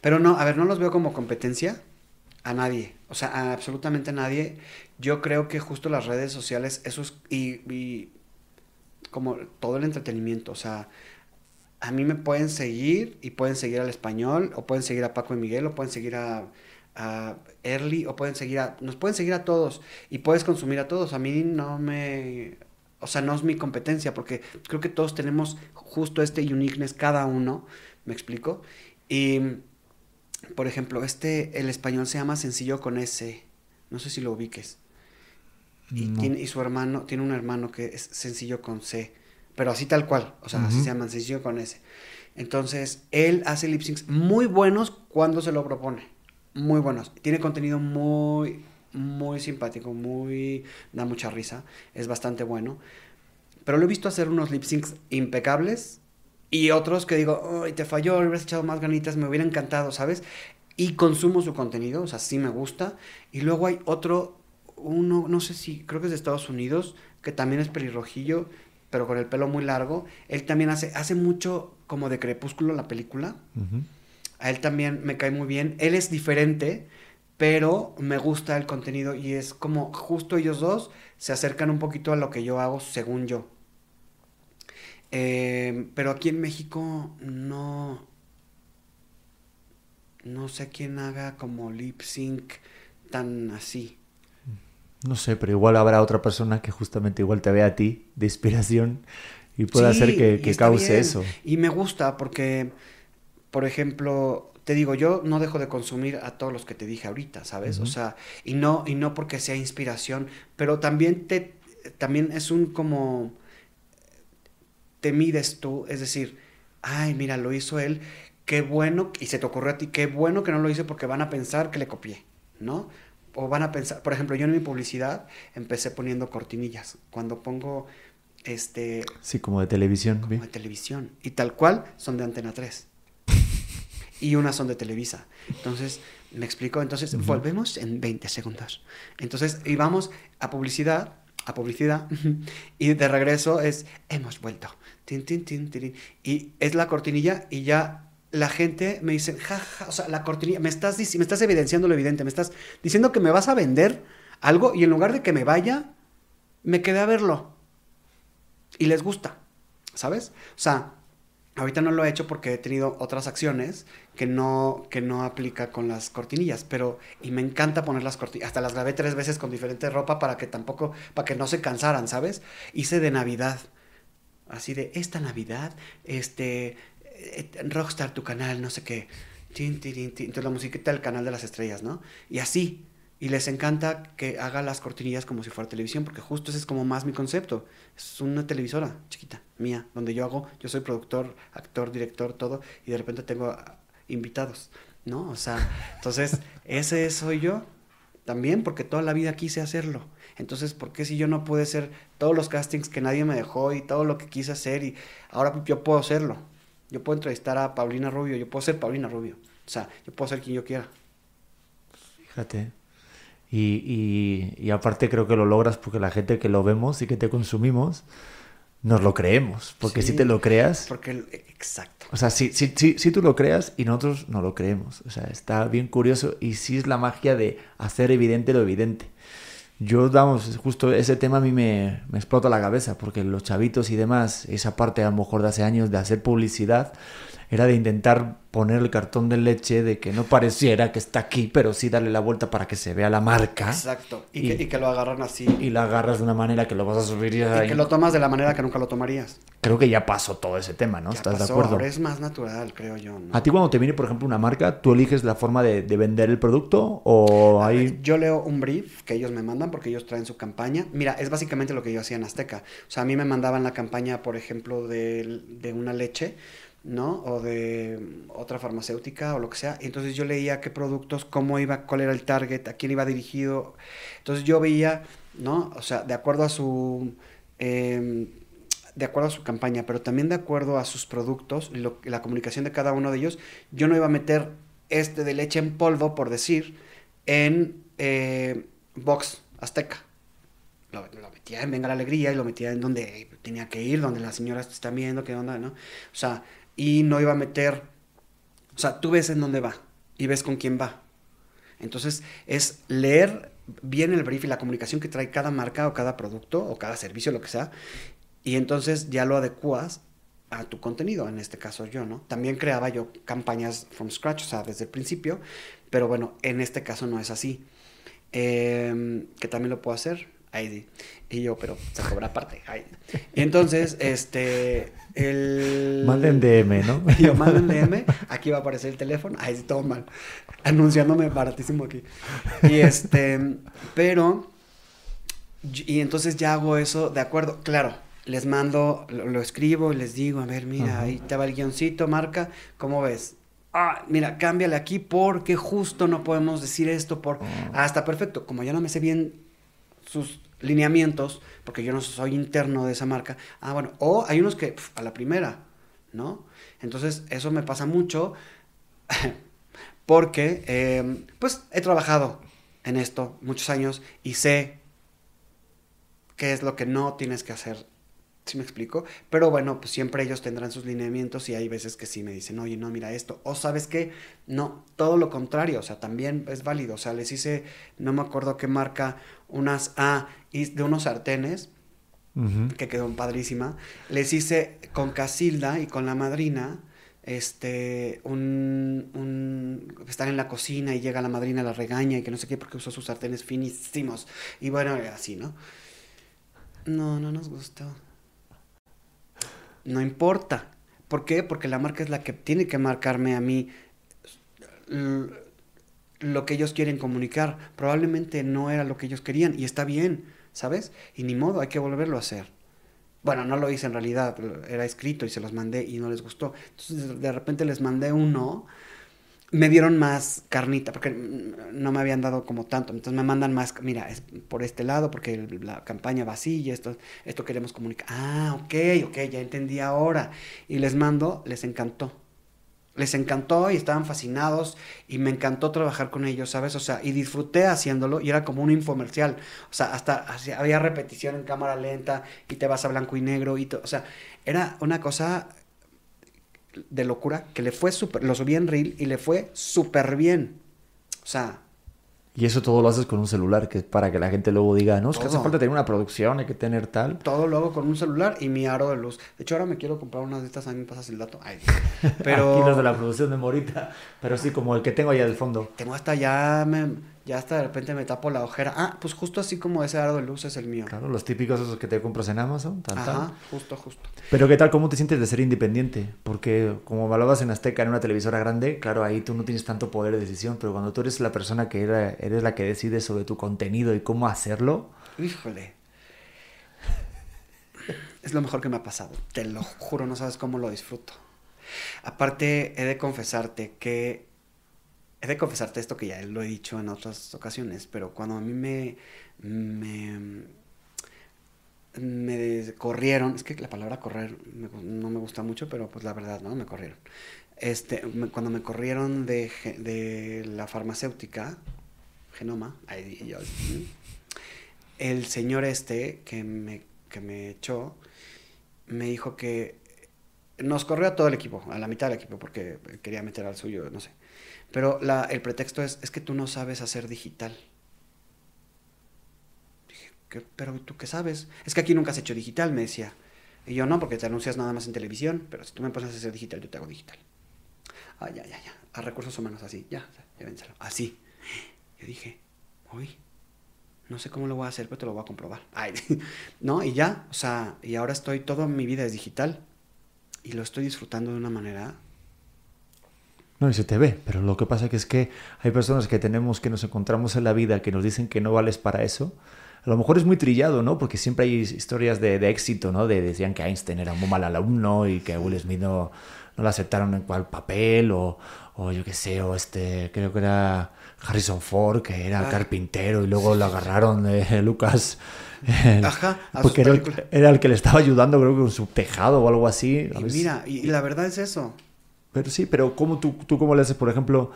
pero no, a ver, no los veo como competencia a nadie, o sea, a absolutamente nadie. Yo creo que justo las redes sociales, eso es, y, como todo el entretenimiento, o sea, a mí me pueden seguir y pueden seguir al español, o pueden seguir a Paco y Miguel, o pueden seguir a, a Early, o pueden seguir a, nos pueden seguir a todos, y puedes consumir a todos. A mí no me, o sea, no es mi competencia, porque creo que todos tenemos justo este uniqueness cada uno, ¿me explico? Y, por ejemplo, este, el español se llama Sencillo con S, no sé si lo ubiques. Y, No. tiene- y su hermano, tiene un hermano que es sencillo con C, pero así tal cual, o sea, así se llaman sencillo con S. Entonces, él hace lip syncs muy buenos cuando se lo propone, muy buenos. Tiene contenido muy, muy simpático, muy, da mucha risa, es bastante bueno. Pero lo he visto hacer unos lip syncs impecables y otros que digo, ay, te falló, hubieras echado más ganitas, me hubiera encantado, ¿sabes? Y consumo su contenido, o sea, sí me gusta. Y luego hay otro, uno, no sé si, creo que es de Estados Unidos, que también es pelirrojillo, pero con el pelo muy largo. Él también hace, hace mucho como de crepúsculo la película. A él también me cae muy bien. Él es diferente, pero me gusta el contenido y es como justo ellos dos se acercan un poquito a lo que yo hago según yo. Eh, pero aquí en México no... No sé quién haga como lip sync tan así. No sé, pero igual habrá otra persona que justamente igual te vea a ti de inspiración y pueda Sí, hacer que, que cause bien. eso. Y me gusta porque, por ejemplo, te digo, yo no dejo de consumir a todos los que te dije ahorita, ¿sabes? O sea, y no, y no porque sea inspiración, pero también te, también es un como, te mides tú, es decir, ay, mira, lo hizo él, qué bueno, y se te ocurrió a ti, qué bueno que no lo hice porque van a pensar que le copié, ¿no? O van a pensar, por ejemplo, yo en mi publicidad empecé poniendo cortinillas. Cuando pongo, este, Sí, como de televisión. ¿vi? como de televisión. Y tal cual son de Antena 3. (laughs) y unas son de Televisa. Entonces, ¿me explico? Entonces, volvemos en 20 segundos. Entonces, y vamos a publicidad, a publicidad, y de regreso es, hemos vuelto. Tin, tin. Y es la cortinilla y ya la gente me dice, ja, ja, o sea, la cortinilla, me estás, me estás evidenciando lo evidente, me estás diciendo que me vas a vender algo y en lugar de que me vaya, me quedé a verlo y les gusta, ¿sabes? O sea, ahorita no lo he hecho porque he tenido otras acciones que no, que no aplica con las cortinillas, pero, y me encanta poner las cortinillas, hasta las grabé tres veces con diferente ropa para que tampoco, para que no se cansaran, ¿sabes? Hice de Navidad, así de, esta Navidad, este, eh, Rockstar, tu canal, no sé qué, tin, tirin, tin. entonces la musiquita del canal de las estrellas, ¿no? Y así, y les encanta que haga las cortinillas como si fuera televisión, porque justo ese es como más mi concepto. Es una televisora chiquita, mía, donde yo hago, yo soy productor, actor, director, todo, y de repente tengo invitados, ¿no? O sea, (laughs) entonces, ese soy yo también, porque toda la vida quise hacerlo. Entonces, ¿por qué si yo no pude ser todos los castings que nadie me dejó y todo lo que quise hacer y ahora yo puedo hacerlo? Yo puedo entrevistar a Paulina Rubio, yo puedo ser Paulina Rubio. O sea, yo puedo ser quien yo quiera. Fíjate. Y, y, aparte creo que lo logras porque la gente que lo vemos y que te consumimos, nos lo creemos. Porque si te lo creas... Porque, exacto. O sea, si, si, si, si, tú lo creas y nosotros no lo creemos. O sea, está bien curioso y sí es la magia de hacer evidente lo evidente. Yo, vamos, justo ese tema a mí me, me explota la cabeza porque los chavitos y demás, esa parte a lo mejor de hace años de hacer publicidad, era de intentar poner el cartón de leche de que no pareciera que está aquí, pero sí darle la vuelta para que se vea la marca. Exacto. Y, que, lo agarran así. Y lo agarras de una manera que lo vas a subir y, y que lo tomas de la manera que nunca lo tomarías. Creo que ya pasó todo ese tema, ¿no? ¿Estás de acuerdo? Ahora es más natural, creo yo. A ti cuando te viene, por ejemplo, una marca, ¿tú eliges la forma de, vender el producto o hay...? yo leo un brief que ellos me mandan porque ellos traen su campaña. Mira, es básicamente lo que yo hacía en Azteca. O sea, a mí me mandaban la campaña, por ejemplo, de, de una leche ¿no? O de otra farmacéutica o lo que sea. entonces yo leía qué productos, cómo iba, cuál era el target, a quién iba dirigido. Entonces yo veía, ¿no? O sea, de acuerdo a su... Em, de acuerdo a su campaña, pero también de acuerdo a sus productos, la comunicación de cada uno de ellos, yo no iba a meter este de leche en polvo, por decir, en eh, Box Azteca. Lo, metía en Venga la Alegría y lo metía en donde tenía que ir, donde las señoras están viendo, qué onda, ¿no? O sea, y no iba a meter, o sea, tú ves en dónde va y ves con quién va. Entonces es leer bien el brief y la comunicación que trae cada marca o cada producto o cada servicio, lo que sea, y entonces ya lo adecuas a tu contenido, en este caso yo, ¿no? También creaba yo campañas from scratch, o sea, desde el principio, pero bueno, en este caso no es así. Em, que también lo puedo hacer, ahí Y yo, pero se cobra aparte. Y entonces, este, el... Manden DM, ¿no? (laughs) yo, manden DM, aquí va a aparecer el teléfono. Ahí sí, todo mal. Anunciándome baratísimo aquí. Y este, pero... Y entonces ya hago eso, de acuerdo, claro, les mando, lo, escribo y les digo, a ver, mira, ahí te va el guioncito, marca, ¿cómo ves? Ah, mira, cámbiale aquí porque justo no podemos decir esto por... Ah, está perfecto. Como ya no me sé bien sus lineamientos, porque yo no soy interno de esa marca. Ah, bueno, o hay unos que a la primera, ¿no? Entonces, eso me pasa mucho (laughs) porque, em, pues, he trabajado en esto muchos años y sé qué es lo que no tienes que hacer ¿Sí me explico? Pero bueno, pues siempre ellos tendrán sus lineamientos y hay veces que sí me dicen, oye, no, mira esto. O sabes qué, no, todo lo contrario, o sea, también es válido. O sea, les hice, no me acuerdo qué marca, unas A, de unos sartenes, que quedó padrísima. Les hice con Casilda y con la madrina, este, un, un, están en la cocina y llega la madrina, la regaña y que no sé qué porque usó sus sartenes finísimos. Y bueno, así, ¿no? No, no nos gustó no importa. ¿Por qué? Porque la marca es la que tiene que marcarme a mí lo que ellos quieren comunicar. Probablemente no era lo que ellos querían y está bien, ¿sabes? Y ni modo, hay que volverlo a hacer. Bueno, no lo hice en realidad, era escrito y se los mandé y no les gustó. Entonces de repente les mandé uno me dieron más carnita, porque no me habían dado como tanto. Entonces me mandan más, mira, es por este lado, porque la campaña va esto, esto queremos comunicar. Ah, ok, ok, ya entendí ahora. Y les mando, les encantó. Les encantó y estaban fascinados y me encantó trabajar con ellos, ¿sabes? O sea, y disfruté haciéndolo y era como un infomercial. O sea, hasta, había repetición en cámara lenta y te vas a blanco y negro y todo. O sea, era una cosa de locura que le fue súper, lo subí en Reel y le fue súper bien. O sea... Y eso todo lo haces con un celular, que es para que la gente luego diga, no, es que hace falta tener una producción, hay que tener tal. Todo lo hago con un celular y mi aro de luz. De hecho, ahora me quiero comprar una de estas, a mí me pasas el dato. Ay, (laughs) pero... Aquí los de la producción de Morita, pero sí, como el que tengo allá del fondo. Tengo hasta ya, me, ya hasta de repente me tapo la ojera. Ah, pues justo así como ese aro de luz es el mío. Claro, los típicos esos que te compras en Amazon, Ajá, justo, justo. Pero ¿qué tal? ¿Cómo te sientes de ser independiente? Porque como hablabas en Azteca, en una televisora grande, claro, ahí tú no tienes tanto poder de decisión, pero cuando tú eres la persona que eres la que decide sobre tu contenido y cómo hacerlo... Híjole. Es lo mejor que me ha pasado, te lo juro, no sabes cómo lo disfruto. Aparte, he de confesarte que he de confesarte esto que ya lo he dicho en otras ocasiones, pero cuando a mí me, me, me corrieron, es que la palabra correr no me gusta mucho, pero pues la verdad, ¿no? Me corrieron. Este, cuando me corrieron de, de la farmacéutica, Genoma, el señor este que me, que me echó, me dijo que nos corrió a todo el equipo, a la mitad del equipo, porque quería meter al suyo, no sé. Pero la, el pretexto es, es que tú no sabes hacer digital. Dije, ¿pero tú qué sabes? Es que aquí nunca has hecho digital, me decía. Y yo no, porque te anuncias nada más en televisión, pero si tú me pones a hacer digital, yo te hago digital. Ah, ya, ya, ya. A recursos humanos, así, ya, llévenselo. Así. Yo dije, uy, no sé cómo lo voy a hacer, pero te lo voy a comprobar. (laughs) Ay, (laughs) no, y ya, o sea, y ahora estoy, toda mi vida es digital. Y lo estoy disfrutando de una manera no, y se te ve, pero lo que pasa que es que hay personas que tenemos, que nos encontramos en la vida, que nos dicen que no vales para eso. A lo mejor es muy trillado, ¿no? Porque siempre hay historias de, éxito, ¿no? De, decían que Einstein era un muy mal alumno y que Will Smith no, no lo aceptaron en cual papel, o, o yo qué sé, o este, creo que era Harrison Ford, que era ah. carpintero, y luego lo agarraron de (laughs) Lucas. Ajá, porque era el, era el, que le estaba ayudando, creo que con su tejado o algo así. Y mira, y la verdad es eso. Pero sí, pero ¿cómo tú, tú cómo le haces, por ejemplo?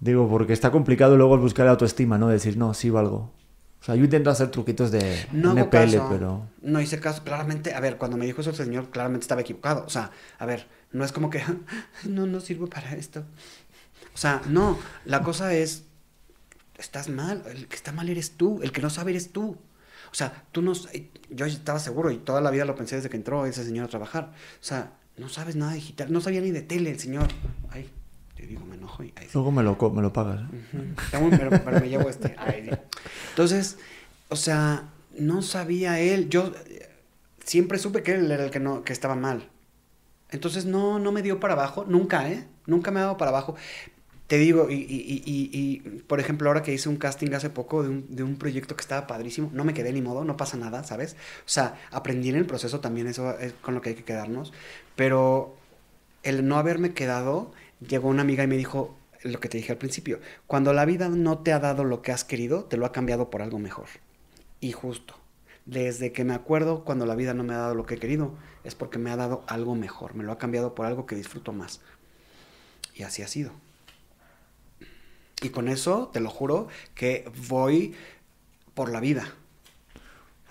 Digo, porque está complicado luego buscar la autoestima, ¿no? Decir, no, sí valgo. O sea, yo intento hacer truquitos de no NPL, pero... No hice caso, claramente, a ver, cuando me dijo eso el señor, claramente estaba equivocado. O sea, a ver, no es como que, (laughs) no, no sirvo para esto. O sea, no, la cosa es, estás mal, el que está mal eres tú, el que no sabe eres tú. O sea, tú no, yo estaba seguro y toda la vida lo pensé desde que entró ese señor a trabajar. O sea, no sabes nada digital, no sabía ni de tele el señor. Ay, te digo, me enojo. Y, Luego me lo, me lo pagas. ¿eh? pero, me llevo este. Entonces, o sea, no sabía él. Yo siempre supe que él era el que, no, que estaba mal. Entonces no, no me dio para abajo, nunca, ¿eh? Nunca me ha dado para abajo. Te digo, y, y, por ejemplo, ahora que hice un casting hace poco de un, de un, proyecto que estaba padrísimo, no me quedé ni modo, no pasa nada, ¿sabes? O sea, aprendí en el proceso también, eso es con lo que hay que quedarnos. Pero el no haberme quedado, llegó una amiga y me dijo lo que te dije al principio, cuando la vida no te ha dado lo que has querido, te lo ha cambiado por algo mejor. Y justo, desde que me acuerdo cuando la vida no me ha dado lo que he querido, es porque me ha dado algo mejor, me lo ha cambiado por algo que disfruto más. Y así ha sido. Y con eso, te lo juro, que voy por la vida.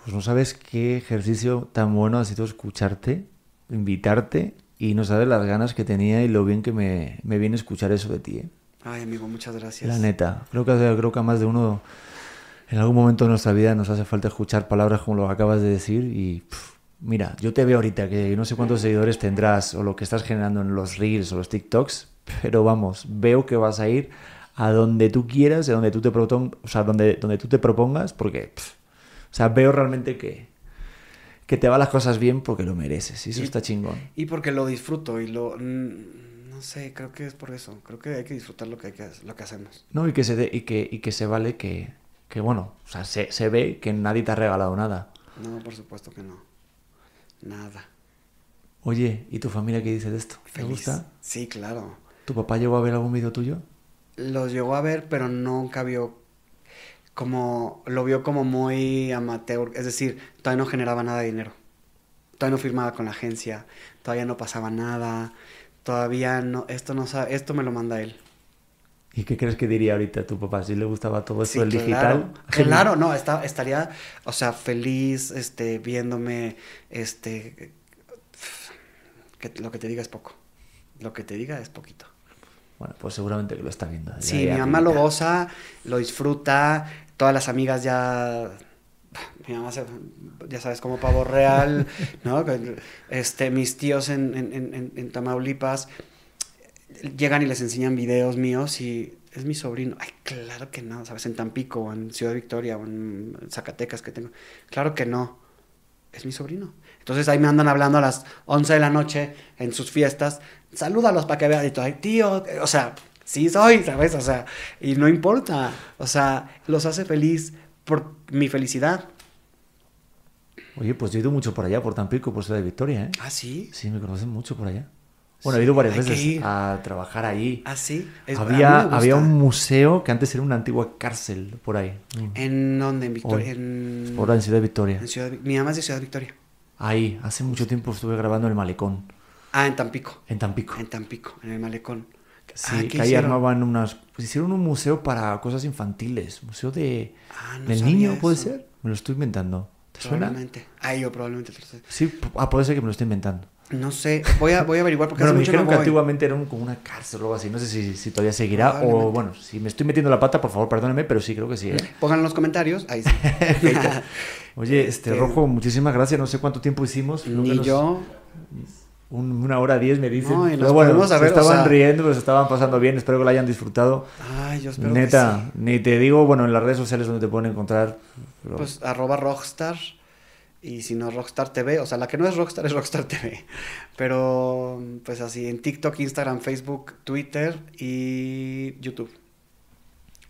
Pues no sabes qué ejercicio tan bueno ha sido escucharte, invitarte y no sabes las ganas que tenía y lo bien que me, me viene escuchar eso de ti. ¿eh? Ay, amigo, muchas gracias. La neta, creo que, creo que a más de uno en algún momento de nuestra vida nos hace falta escuchar palabras como lo acabas de decir y mira, yo te veo ahorita que no sé cuántos seguidores tendrás o lo que estás generando en los reels o los TikToks, pero vamos, veo que vas a ir a donde tú quieras, a donde tú te, o sea, donde, donde tú te propongas, porque o sea, veo realmente que, que te van las cosas bien porque lo mereces, y eso está chingón. Y porque lo disfruto y lo... No sé, creo que es por eso. Creo que hay que disfrutar lo que, hay que, lo que hacemos. No, y que se, y que, y que se vale que, que bueno, o sea, se, se ve que nadie te ha regalado nada. No, por supuesto que no. Nada. Oye, ¿y tu familia qué dice de esto? ¿Te gusta? Sí, claro. ¿Tu papá llegó a ver algún vídeo tuyo? Los llegó a ver, pero nunca vio como, lo vio como muy amateur, es decir, todavía no generaba nada de dinero, todavía no firmaba con la agencia, todavía no pasaba nada, todavía no, esto no sabe, esto me lo manda él. ¿Y qué crees que diría ahorita tu papá si le gustaba todo eso del digital? Claro, no, está, estaría, o sea, feliz, este, viéndome, este, que lo que te diga es poco, lo que te diga es poquito. Bueno, pues seguramente que lo está viendo. Sí, mi mamá lo goza, lo disfruta, todas las amigas ya mi mamá ya sabes como pavo real, (laughs) ¿no? Este, mis tíos en, en, en, Tamaulipas llegan y les enseñan videos míos y es mi sobrino. Ay, claro que no, ¿sabes? En Tampico o en Ciudad Victoria o en Zacatecas que tengo. Claro que no, es mi sobrino. Entonces ahí me andan hablando a las 11 de la noche en sus fiestas salúdalos para que vean. Y todo, tío, o sea, sí soy, ¿sabes? O sea, y no importa. O sea, los hace feliz por mi felicidad. Oye, pues yo he ido mucho por allá, por Tampico, por Ciudad de Victoria, ¿eh? ¿Ah, sí? Sí, me conocen mucho por allá. Bueno, he ido varias veces a trabajar ahí. Ah, sí. Es- había, había un museo que antes era una antigua cárcel por ahí. Mm. ¿En dónde? En Victoria. En... Por en Ciudad Victoria. en Ciudad... Mi mamá es de Ciudad Victoria. Ahí, hace mucho tiempo estuve grabando en el malecón, Ah, en Tampico. en Tampico. En Tampico, en el malecón. Sí, Ah, ¿qué que ahí armaban unas... Pues hicieron un museo para cosas infantiles. Museo de... Ah, no del niño, ¿puede ser? Me lo estoy inventando. ¿Te suena? Probablemente. Ah, yo probablemente. Sí, ah, puede ser que me lo estoy inventando. No sé. Voy a, voy a averiguar porque Bueno, hace me mucho dijeron no que voy. antiguamente era un- como una cárcel o algo así. No sé si, si todavía seguirá o, bueno, si me estoy metiendo la pata, por favor, perdónenme, pero sí, creo que sí. ¿eh? (laughs) Pongan en los comentarios. Ahí sí. (laughs) Oye, este, Este- Rojo, muchísimas gracias. No sé cuánto tiempo hicimos. Ni nos- yo. un- una hora diez me dicen. No, y Pero bueno, se o estaban sea- riendo, pues estaban pasando bien. Espero que lo hayan disfrutado. Ay, yo espero que Neta, sí. ni te digo, bueno, en las redes sociales donde te pueden encontrar. pero- Pues arroba Rockstar. Y si no, Rockstar TV. O sea, la que no es Rockstar es Rockstar TV. Pero, pues así, en TikTok, Instagram, Facebook, Twitter y YouTube.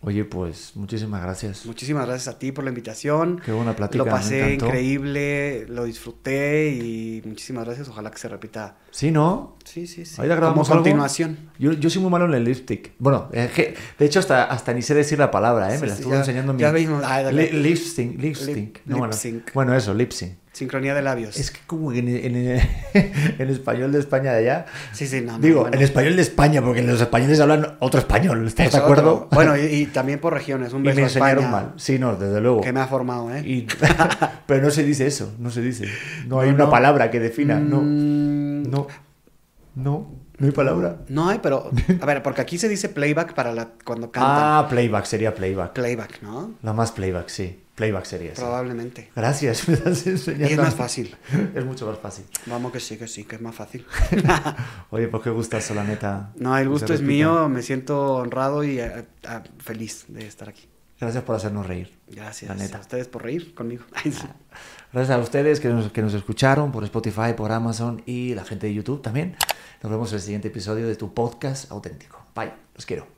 Oye, pues muchísimas gracias. Muchísimas gracias a ti por la invitación. Qué buena plática. Lo pasé increíble, lo disfruté y muchísimas gracias. Ojalá que se repita. Sí, ¿no? Sí, sí, sí. Ahorita Como grabamos algo. continuación. Yo, yo soy muy malo en el lipstick. Bueno, eh, de hecho, hasta, hasta ni sé decir la palabra, ¿eh? Sí, Me la sí, estuvo ya- enseñando mi. ya vimos. Ah, lip sync, lip sync. Lip- No, bueno, bueno, eso, lip sync. Sincronía de labios. Es que como en, en- en español de España de allá. Sí, sí, no. Digo, bueno. en español de España, porque los españoles hablan otro español, ¿estás Es de acuerdo? otro. Bueno, y, y también por regiones. Un y beso me a enseñaron España, mal. Sí, no, desde luego. Que me ha formado, ¿eh? Y- (laughs) pero no se dice eso, no se dice. No hay No, una no. palabra que defina, no. Mm, No, no, no hay palabra. No hay, pero. A ver, porque aquí se dice playback para la, cuando cantan. Ah, playback, sería playback. Playback, ¿no? La más playback, sí. Playback sería eso. Probablemente. Gracias, (laughs) me estás enseñando. Y es más fácil. Es mucho más fácil. Vamos que sí, que sí, que es más fácil. (laughs) Oye, pues qué gustazo, la neta. No, el gusto es mío, me siento honrado y eh, ah, feliz de estar aquí. Gracias por hacernos reír. Gracias La neta. a ustedes por reír conmigo. (laughs) Gracias a ustedes que nos, que nos escucharon por Spotify, por Amazon y la gente de YouTube también. Nos vemos en el siguiente episodio de tu podcast auténtico. Bye, los quiero.